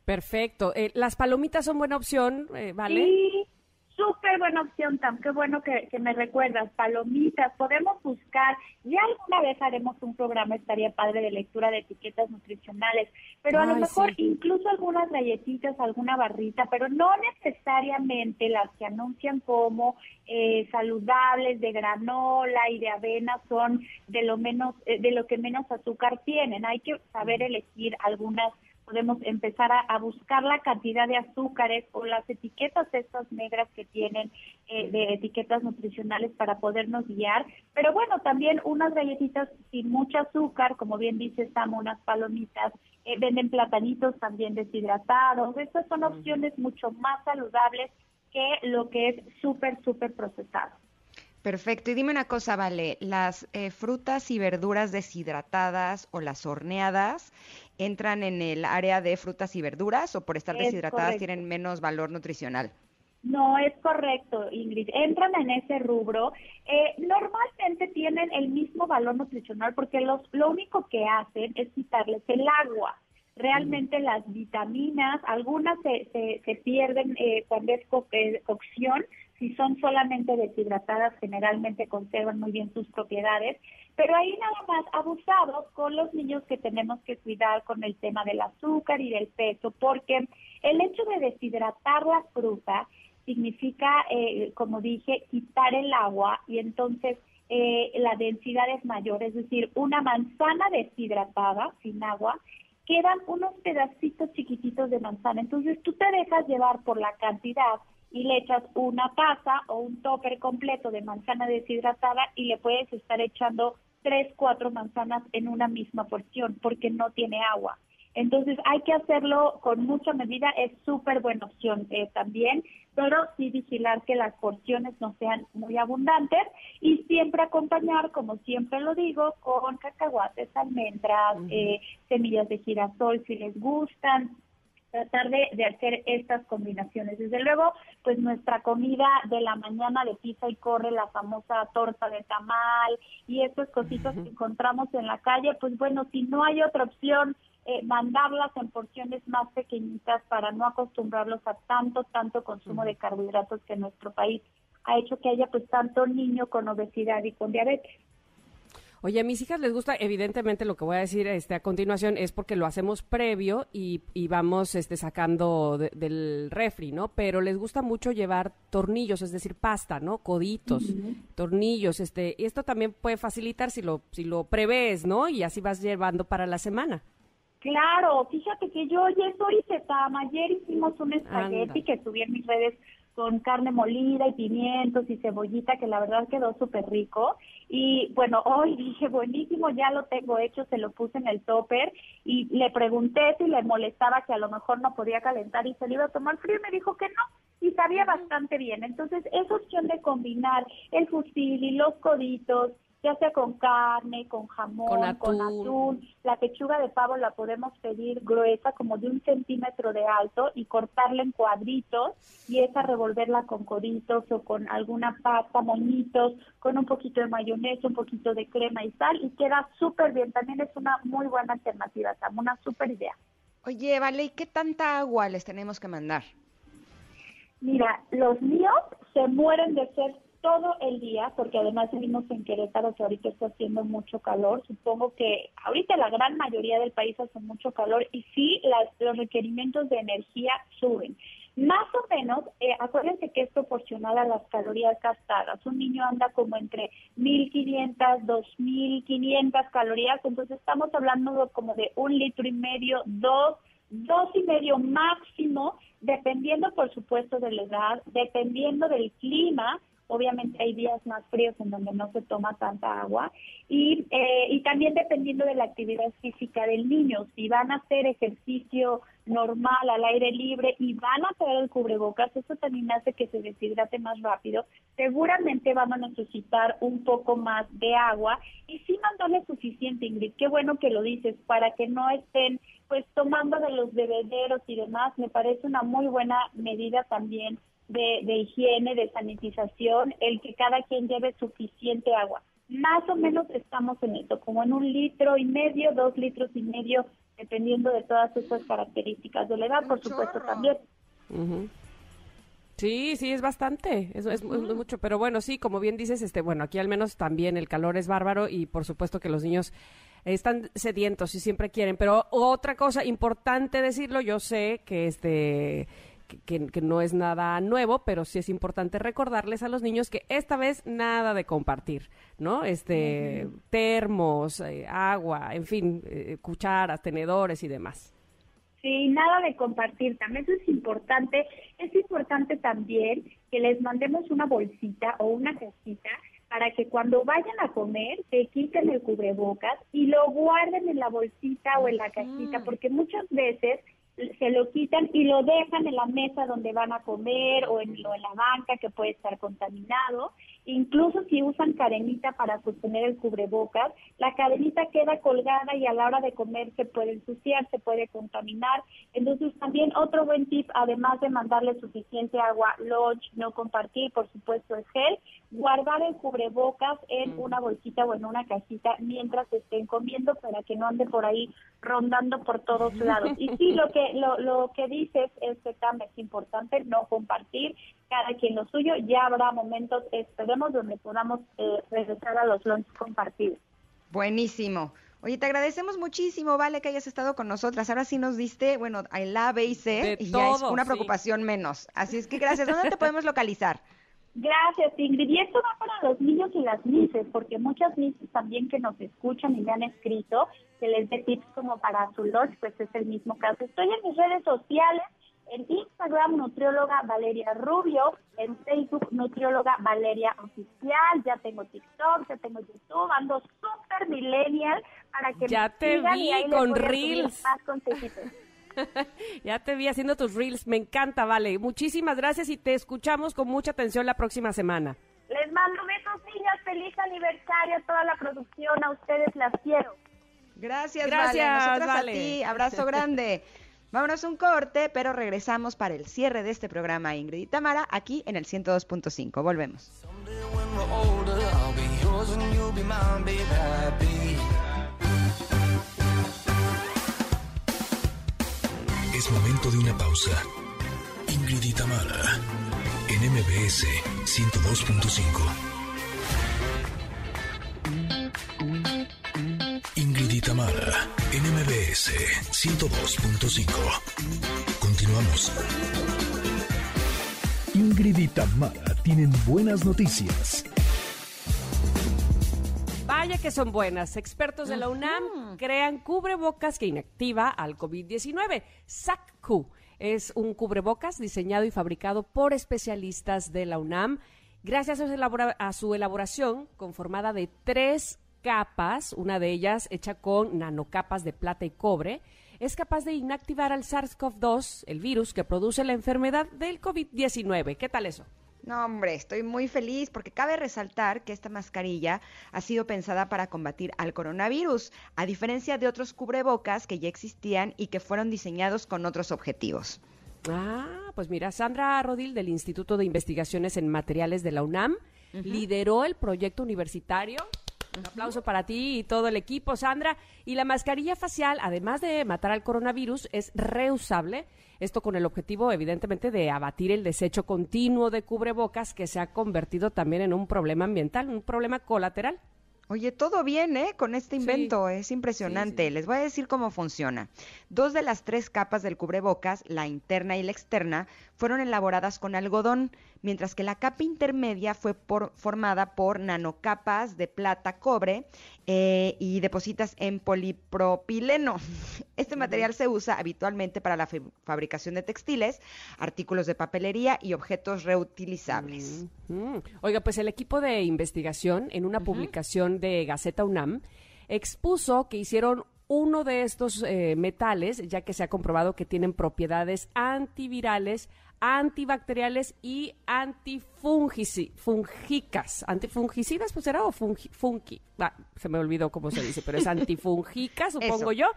Perfecto. Eh, las palomitas son buena opción, eh, ¿vale? Sí, Súper buena opción, Tam. Qué bueno que, que me recuerdas. Palomitas, podemos buscar. Ya alguna vez haremos un programa, estaría padre, de lectura de etiquetas nutricionales. Pero a lo mejor sí. incluso algunas galletitas, alguna barrita, pero no necesariamente las que anuncian como eh, saludables de granola y de avena son de lo menos, eh, de lo que menos azúcar tienen. Hay que saber elegir algunas podemos empezar a, a buscar la cantidad de azúcares o las etiquetas estas negras que tienen eh, de etiquetas nutricionales para podernos guiar. Pero bueno, también unas galletitas sin mucho azúcar, como bien dice Sam, unas palomitas, eh, venden platanitos también deshidratados. Estas son opciones mucho más saludables que lo que es súper, súper procesado. Perfecto. Y dime una cosa, Vale, ¿las eh, frutas y verduras deshidratadas o las horneadas entran en el área de frutas y verduras o por estar Es deshidratadas correcto. tienen menos valor nutricional? No es correcto, Ingrid. Entran en ese rubro. Eh, normalmente tienen el mismo valor nutricional porque los, lo único que hacen es quitarles el agua. Realmente las vitaminas, algunas se, se, se pierden eh, cuando es co- eh, cocción. Si son solamente deshidratadas, generalmente conservan muy bien sus propiedades. Pero ahí nada más abusados con los niños que tenemos que cuidar con el tema del azúcar y del peso, porque el hecho de deshidratar la fruta significa, eh, como dije, quitar el agua y entonces eh, la densidad es mayor, es decir, una manzana deshidratada sin agua quedan unos pedacitos chiquititos de manzana. Entonces tú te dejas llevar por la cantidad y le echas una taza o un topper completo de manzana deshidratada y le puedes estar echando tres, cuatro manzanas en una misma porción porque no tiene agua. Entonces hay que hacerlo con mucha medida, es súper buena opción eh, también, pero sí vigilar que las porciones no sean muy abundantes y siempre acompañar, como siempre lo digo, con cacahuates, almendras, eh, semillas de girasol si les gustan, tratar de, de hacer estas combinaciones. Desde luego, pues nuestra comida de la mañana de pizza y corre, la famosa torta de tamal y estas cositas que encontramos en la calle, pues bueno, si no hay otra opción, eh, mandarlas en porciones más pequeñitas para no acostumbrarlos a tanto, tanto consumo de carbohidratos que en nuestro país ha hecho que haya pues tanto niño con obesidad y con diabetes. Oye, a mis hijas les gusta, evidentemente lo que voy a decir este, a continuación es porque lo hacemos previo y, y vamos este, sacando de- del refri, ¿no? Pero les gusta mucho llevar tornillos, es decir, pasta, ¿no? Coditos, tornillos, este, y esto también puede facilitar si lo, si lo prevés, ¿no? Y así vas llevando para la semana. Claro, fíjate que yo ya estoy Tam. Ayer hicimos un espagueti Anda. que subí en mis redes con carne molida y pimientos y cebollita, que la verdad quedó súper rico. Y bueno, hoy dije, buenísimo, ya lo tengo hecho, se lo puse en el topper y le pregunté si le molestaba que a lo mejor no podía calentar y se lo iba a tomar frío y me dijo que no. Y sabía bastante bien. Entonces, es opción de combinar el fusil y los coditos, ya sea con carne, con jamón, Con con atún. atún. La pechuga de pavo la podemos pedir gruesa, como de un centímetro de alto, y cortarla en cuadritos, y esa revolverla con coditos o con alguna pasta, moñitos, con un poquito de mayonesa, un poquito de crema y sal, y queda súper bien. También es una muy buena alternativa, Sam, una súper idea. Oye, Vale, ¿y qué tanta agua les tenemos que mandar? Mira, los míos se mueren de sed todo el día, porque además vivimos en Querétaro, que ahorita está haciendo mucho calor. Supongo que ahorita la gran mayoría del país hace mucho calor y sí, las, los requerimientos de energía suben. Más o menos, eh, acuérdense que es proporcional a las calorías gastadas. Un niño anda como entre 1.500, 2.500 calorías, entonces estamos hablando como de un litro y medio, dos, dos y medio máximo, dependiendo por supuesto de la edad, dependiendo del clima. Obviamente hay días más fríos en donde no se toma tanta agua y, eh, y también dependiendo de la actividad física del niño. Si van a hacer ejercicio normal al aire libre y van a traer el cubrebocas, eso también hace que se deshidrate más rápido. Seguramente van a necesitar un poco más de agua y sí mandarle suficiente, Ingrid. Qué bueno que lo dices, para que no estén pues tomando de los bebederos y demás. Me parece una muy buena medida también de, de higiene, de sanitización, el que cada quien lleve suficiente agua. Más o menos estamos en esto, como en un litro y medio, dos litros y medio, dependiendo de todas esas características de la edad, por supuesto también. Sí, sí, es bastante, es, es- es mucho, pero bueno, sí, como bien dices, este, bueno, aquí al menos también el calor es bárbaro y por supuesto que los niños están sedientos y siempre quieren, pero otra cosa importante decirlo, yo sé que este que, no es nada nuevo, pero sí es importante recordarles a los niños que esta vez nada de compartir, ¿no? Este, termos, eh, agua, en fin, eh, cucharas, tenedores y demás. Sí, nada de compartir, también eso es importante. Es importante también que les mandemos una bolsita o una cajita para que cuando vayan a comer se quiten el cubrebocas y lo guarden en la bolsita o en la cajita, porque muchas veces se lo quitan y lo dejan en la mesa donde van a comer o en, en la banca que puede estar contaminado. Incluso si usan cadenita para sostener el cubrebocas, la cadenita queda colgada y a la hora de comer se puede ensuciar, se puede contaminar. Entonces también otro buen tip, además de mandarle suficiente agua, lunch, no compartir, por supuesto es gel, guardar el cubrebocas en una bolsita o en una cajita mientras estén comiendo para que no ande por ahí rondando por todos lados. Y sí, lo que lo, lo que dices es que también es importante no compartir, cada quien lo suyo, ya habrá momentos, esperemos, donde podamos eh, regresar a los lunch compartidos. Buenísimo. Oye, te agradecemos muchísimo, Vale, que hayas estado con nosotras. Ahora sí nos diste, bueno, a la B y C, De y ya es una sí. preocupación menos. Así es que gracias. ¿Dónde te podemos localizar? Gracias, Ingrid. Y esto va para los niños y las mises, porque muchas mises también que nos escuchan y me han escrito, que les dé tips como para su lunch, pues es el mismo caso. Estoy en mis redes sociales, en Instagram, nutrióloga Valeria Rubio, en Facebook, nutrióloga Valeria Oficial, ya tengo TikTok, ya tengo YouTube, ando súper millennial para que Ya me te sigan vi y ahí les con a Reels. más consejitos. Ya te vi haciendo tus reels, me encanta, vale. Muchísimas gracias y te escuchamos con mucha atención la próxima semana. Les mando besos, niñas, feliz aniversario a toda la producción, a ustedes las quiero. Gracias, Gracias, Vale. Nosotras Vale. a ti. Abrazo grande. Vámonos un corte, pero regresamos para el cierre de este programa Ingrid y Tamara aquí en el 102.5. Volvemos. Es momento de una pausa. Ingrid y Tamara, en MBS 102.5. Tamara, en MBS 102.5. Continuamos. Ingrid y Tamara tienen buenas noticias. Vaya que son buenas. Expertos de la UNAM crean cubrebocas que inactiva al COVID-19. SACQ es un cubrebocas diseñado y fabricado por especialistas de la UNAM. Gracias a su, elabora- a su elaboración, conformada de tres capas, una de ellas hecha con nanocapas de plata y cobre, es capaz de inactivar al SARS-CoV-2, el virus que produce la enfermedad del COVID-19. ¿Qué tal eso? No, hombre, estoy muy feliz porque cabe resaltar que esta mascarilla ha sido pensada para combatir al coronavirus, a diferencia de otros cubrebocas que ya existían y que fueron diseñados con otros objetivos. Ah, pues mira, Sandra Rodil del Instituto de Investigaciones en Materiales de la UNAM lideró el proyecto universitario. Un aplauso para ti y todo el equipo, Sandra. Y la mascarilla facial, además de matar al coronavirus, es reusable. Esto con el objetivo, evidentemente, de abatir el desecho continuo de cubrebocas que se ha convertido también en un problema ambiental, un problema colateral. Oye, todo bien, ¿eh? Con este invento, es impresionante. Les voy a decir cómo funciona. Dos de las tres capas del cubrebocas, la interna y la externa, fueron elaboradas con algodón, mientras que la capa intermedia fue por- formada por nanocapas de plata cobre eh, y depositas en polipropileno. Este material se usa habitualmente para la fa- fabricación de textiles, artículos de papelería y objetos reutilizables. Mm. Oiga, pues el equipo de investigación, en una publicación de Gaceta UNAM, expuso que hicieron uno de estos eh, metales, ya que se ha comprobado que tienen propiedades antivirales, antibacteriales y antifungicas. Antifungicidas, pues era o fungi, fungi. Ah, se me olvidó cómo se dice, pero es antifungicas, supongo Eso. yo.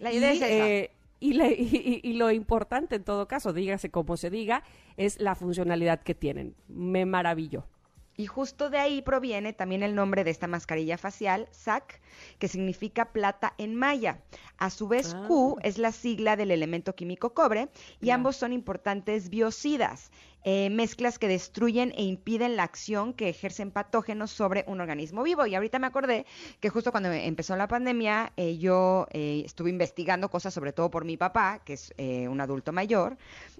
La idea Y, es esa. eh, y, y- lo importante en todo caso, dígase como se diga, es la funcionalidad que tienen. Me maravilló. Y justo de ahí proviene también el nombre de esta mascarilla facial, SAC, que significa plata en maya. A su vez, Q es la sigla del elemento químico cobre y ambos son importantes biocidas. Eh, mezclas que destruyen e impiden la acción que ejercen patógenos sobre un organismo vivo. Y ahorita me acordé que justo cuando empezó la pandemia, eh, yo eh, estuve investigando cosas, sobre todo por mi papá, que es eh, un adulto mayor,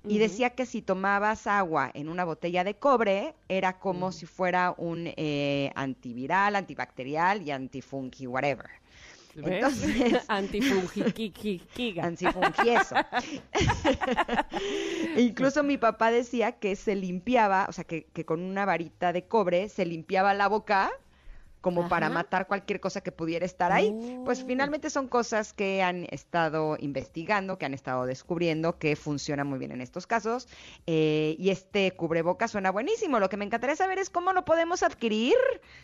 y decía que si tomabas agua en una botella de cobre, era como si fuera un eh, antiviral, antibacterial y antifungi, whatever. Entonces. Antifungieso. Incluso mi papá decía que se limpiaba, o sea, que, que con una varita de cobre se limpiaba la boca como para matar cualquier cosa que pudiera estar ahí. Pues Oh. finalmente son cosas que han estado investigando, que han estado descubriendo que funcionan muy bien en estos casos. Eh, y este cubreboca suena buenísimo. Lo que me encantaría saber es cómo lo podemos adquirir.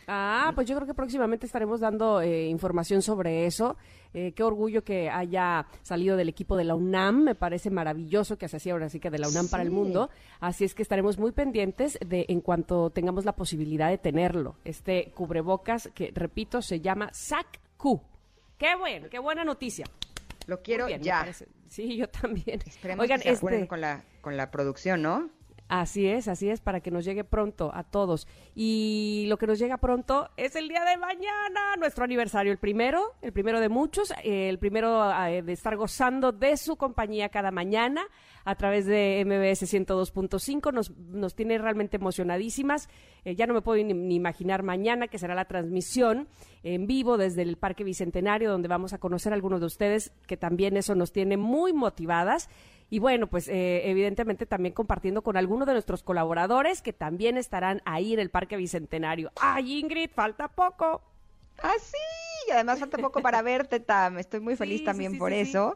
Ah, pues yo creo que próximamente estaremos dando eh, información sobre eso. Eh, qué orgullo que haya salido del equipo de la UNAM. Me parece maravilloso que se hacía ahora sí que de la UNAM para el mundo. Así es que estaremos muy pendientes de en cuanto tengamos la posibilidad de tenerlo. Este que, repito, se llama SAC-Q. Qué bueno, qué buena noticia. Lo quiero bien, ya. Sí, yo también. Esperemos Oigan, que se este- con la, con la producción, ¿no? Así es, así es, para que nos llegue pronto a todos. Y lo que nos llega pronto es el día de mañana, nuestro aniversario, el primero, el primero de muchos, eh, el primero eh, de estar gozando de su compañía cada mañana a través de MBS 102.5. Nos, nos tiene realmente emocionadísimas. Eh, ya no me puedo ni, ni imaginar mañana que será la transmisión en vivo desde el Parque Bicentenario, donde vamos a conocer a algunos de ustedes, que también eso nos tiene muy motivadas. Y bueno, pues eh, evidentemente también compartiendo con algunos de nuestros colaboradores que también estarán ahí en el Parque Bicentenario. ¡Ay, Ingrid, falta poco! Ah, sí, y además falta poco para verte, Tam. Estoy muy feliz Sí, también sí, sí, por eso.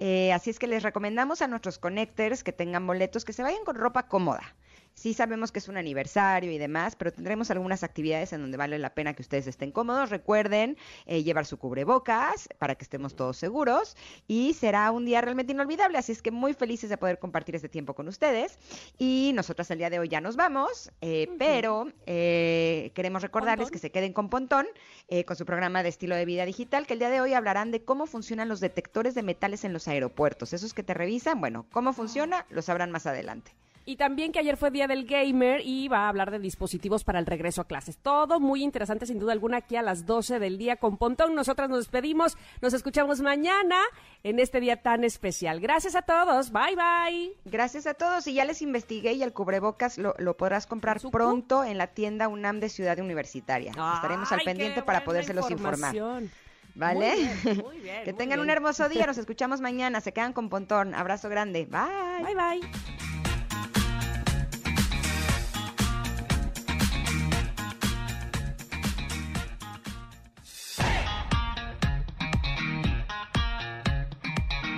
Eh, así es que les recomendamos a nuestros connectors que tengan boletos que se vayan con ropa cómoda. Sí sabemos que es un aniversario y demás, pero tendremos algunas actividades en donde vale la pena que ustedes estén cómodos. Recuerden eh, llevar su cubrebocas para que estemos todos seguros y será un día realmente inolvidable. Así es que muy felices de poder compartir este tiempo con ustedes. Y nosotras el día de hoy ya nos vamos, eh, pero eh, queremos recordarles Pontón. que se queden con Pontón, eh, con su programa de estilo de vida digital, que el día de hoy hablarán de cómo funcionan los detectores de metales en los aeropuertos. Esos que te revisan, bueno, cómo funciona, lo sabrán más adelante. Y también que ayer fue Día del Gamer y va a hablar de dispositivos para el regreso a clases. Todo muy interesante, sin duda alguna, aquí a las 12 del día con Pontón. Nosotras nos despedimos, nos escuchamos mañana en este día tan especial. Gracias a todos, bye bye. Gracias a todos. Y ya les investigué y el cubrebocas lo, lo podrás comprar pronto en la tienda UNAM de Ciudad Universitaria. Estaremos al pendiente para podérselos informar. ¿Vale? Muy bien, muy bien, que tengan un hermoso día. Nos escuchamos mañana. Se quedan con Pontón. Abrazo grande. Bye. Bye bye.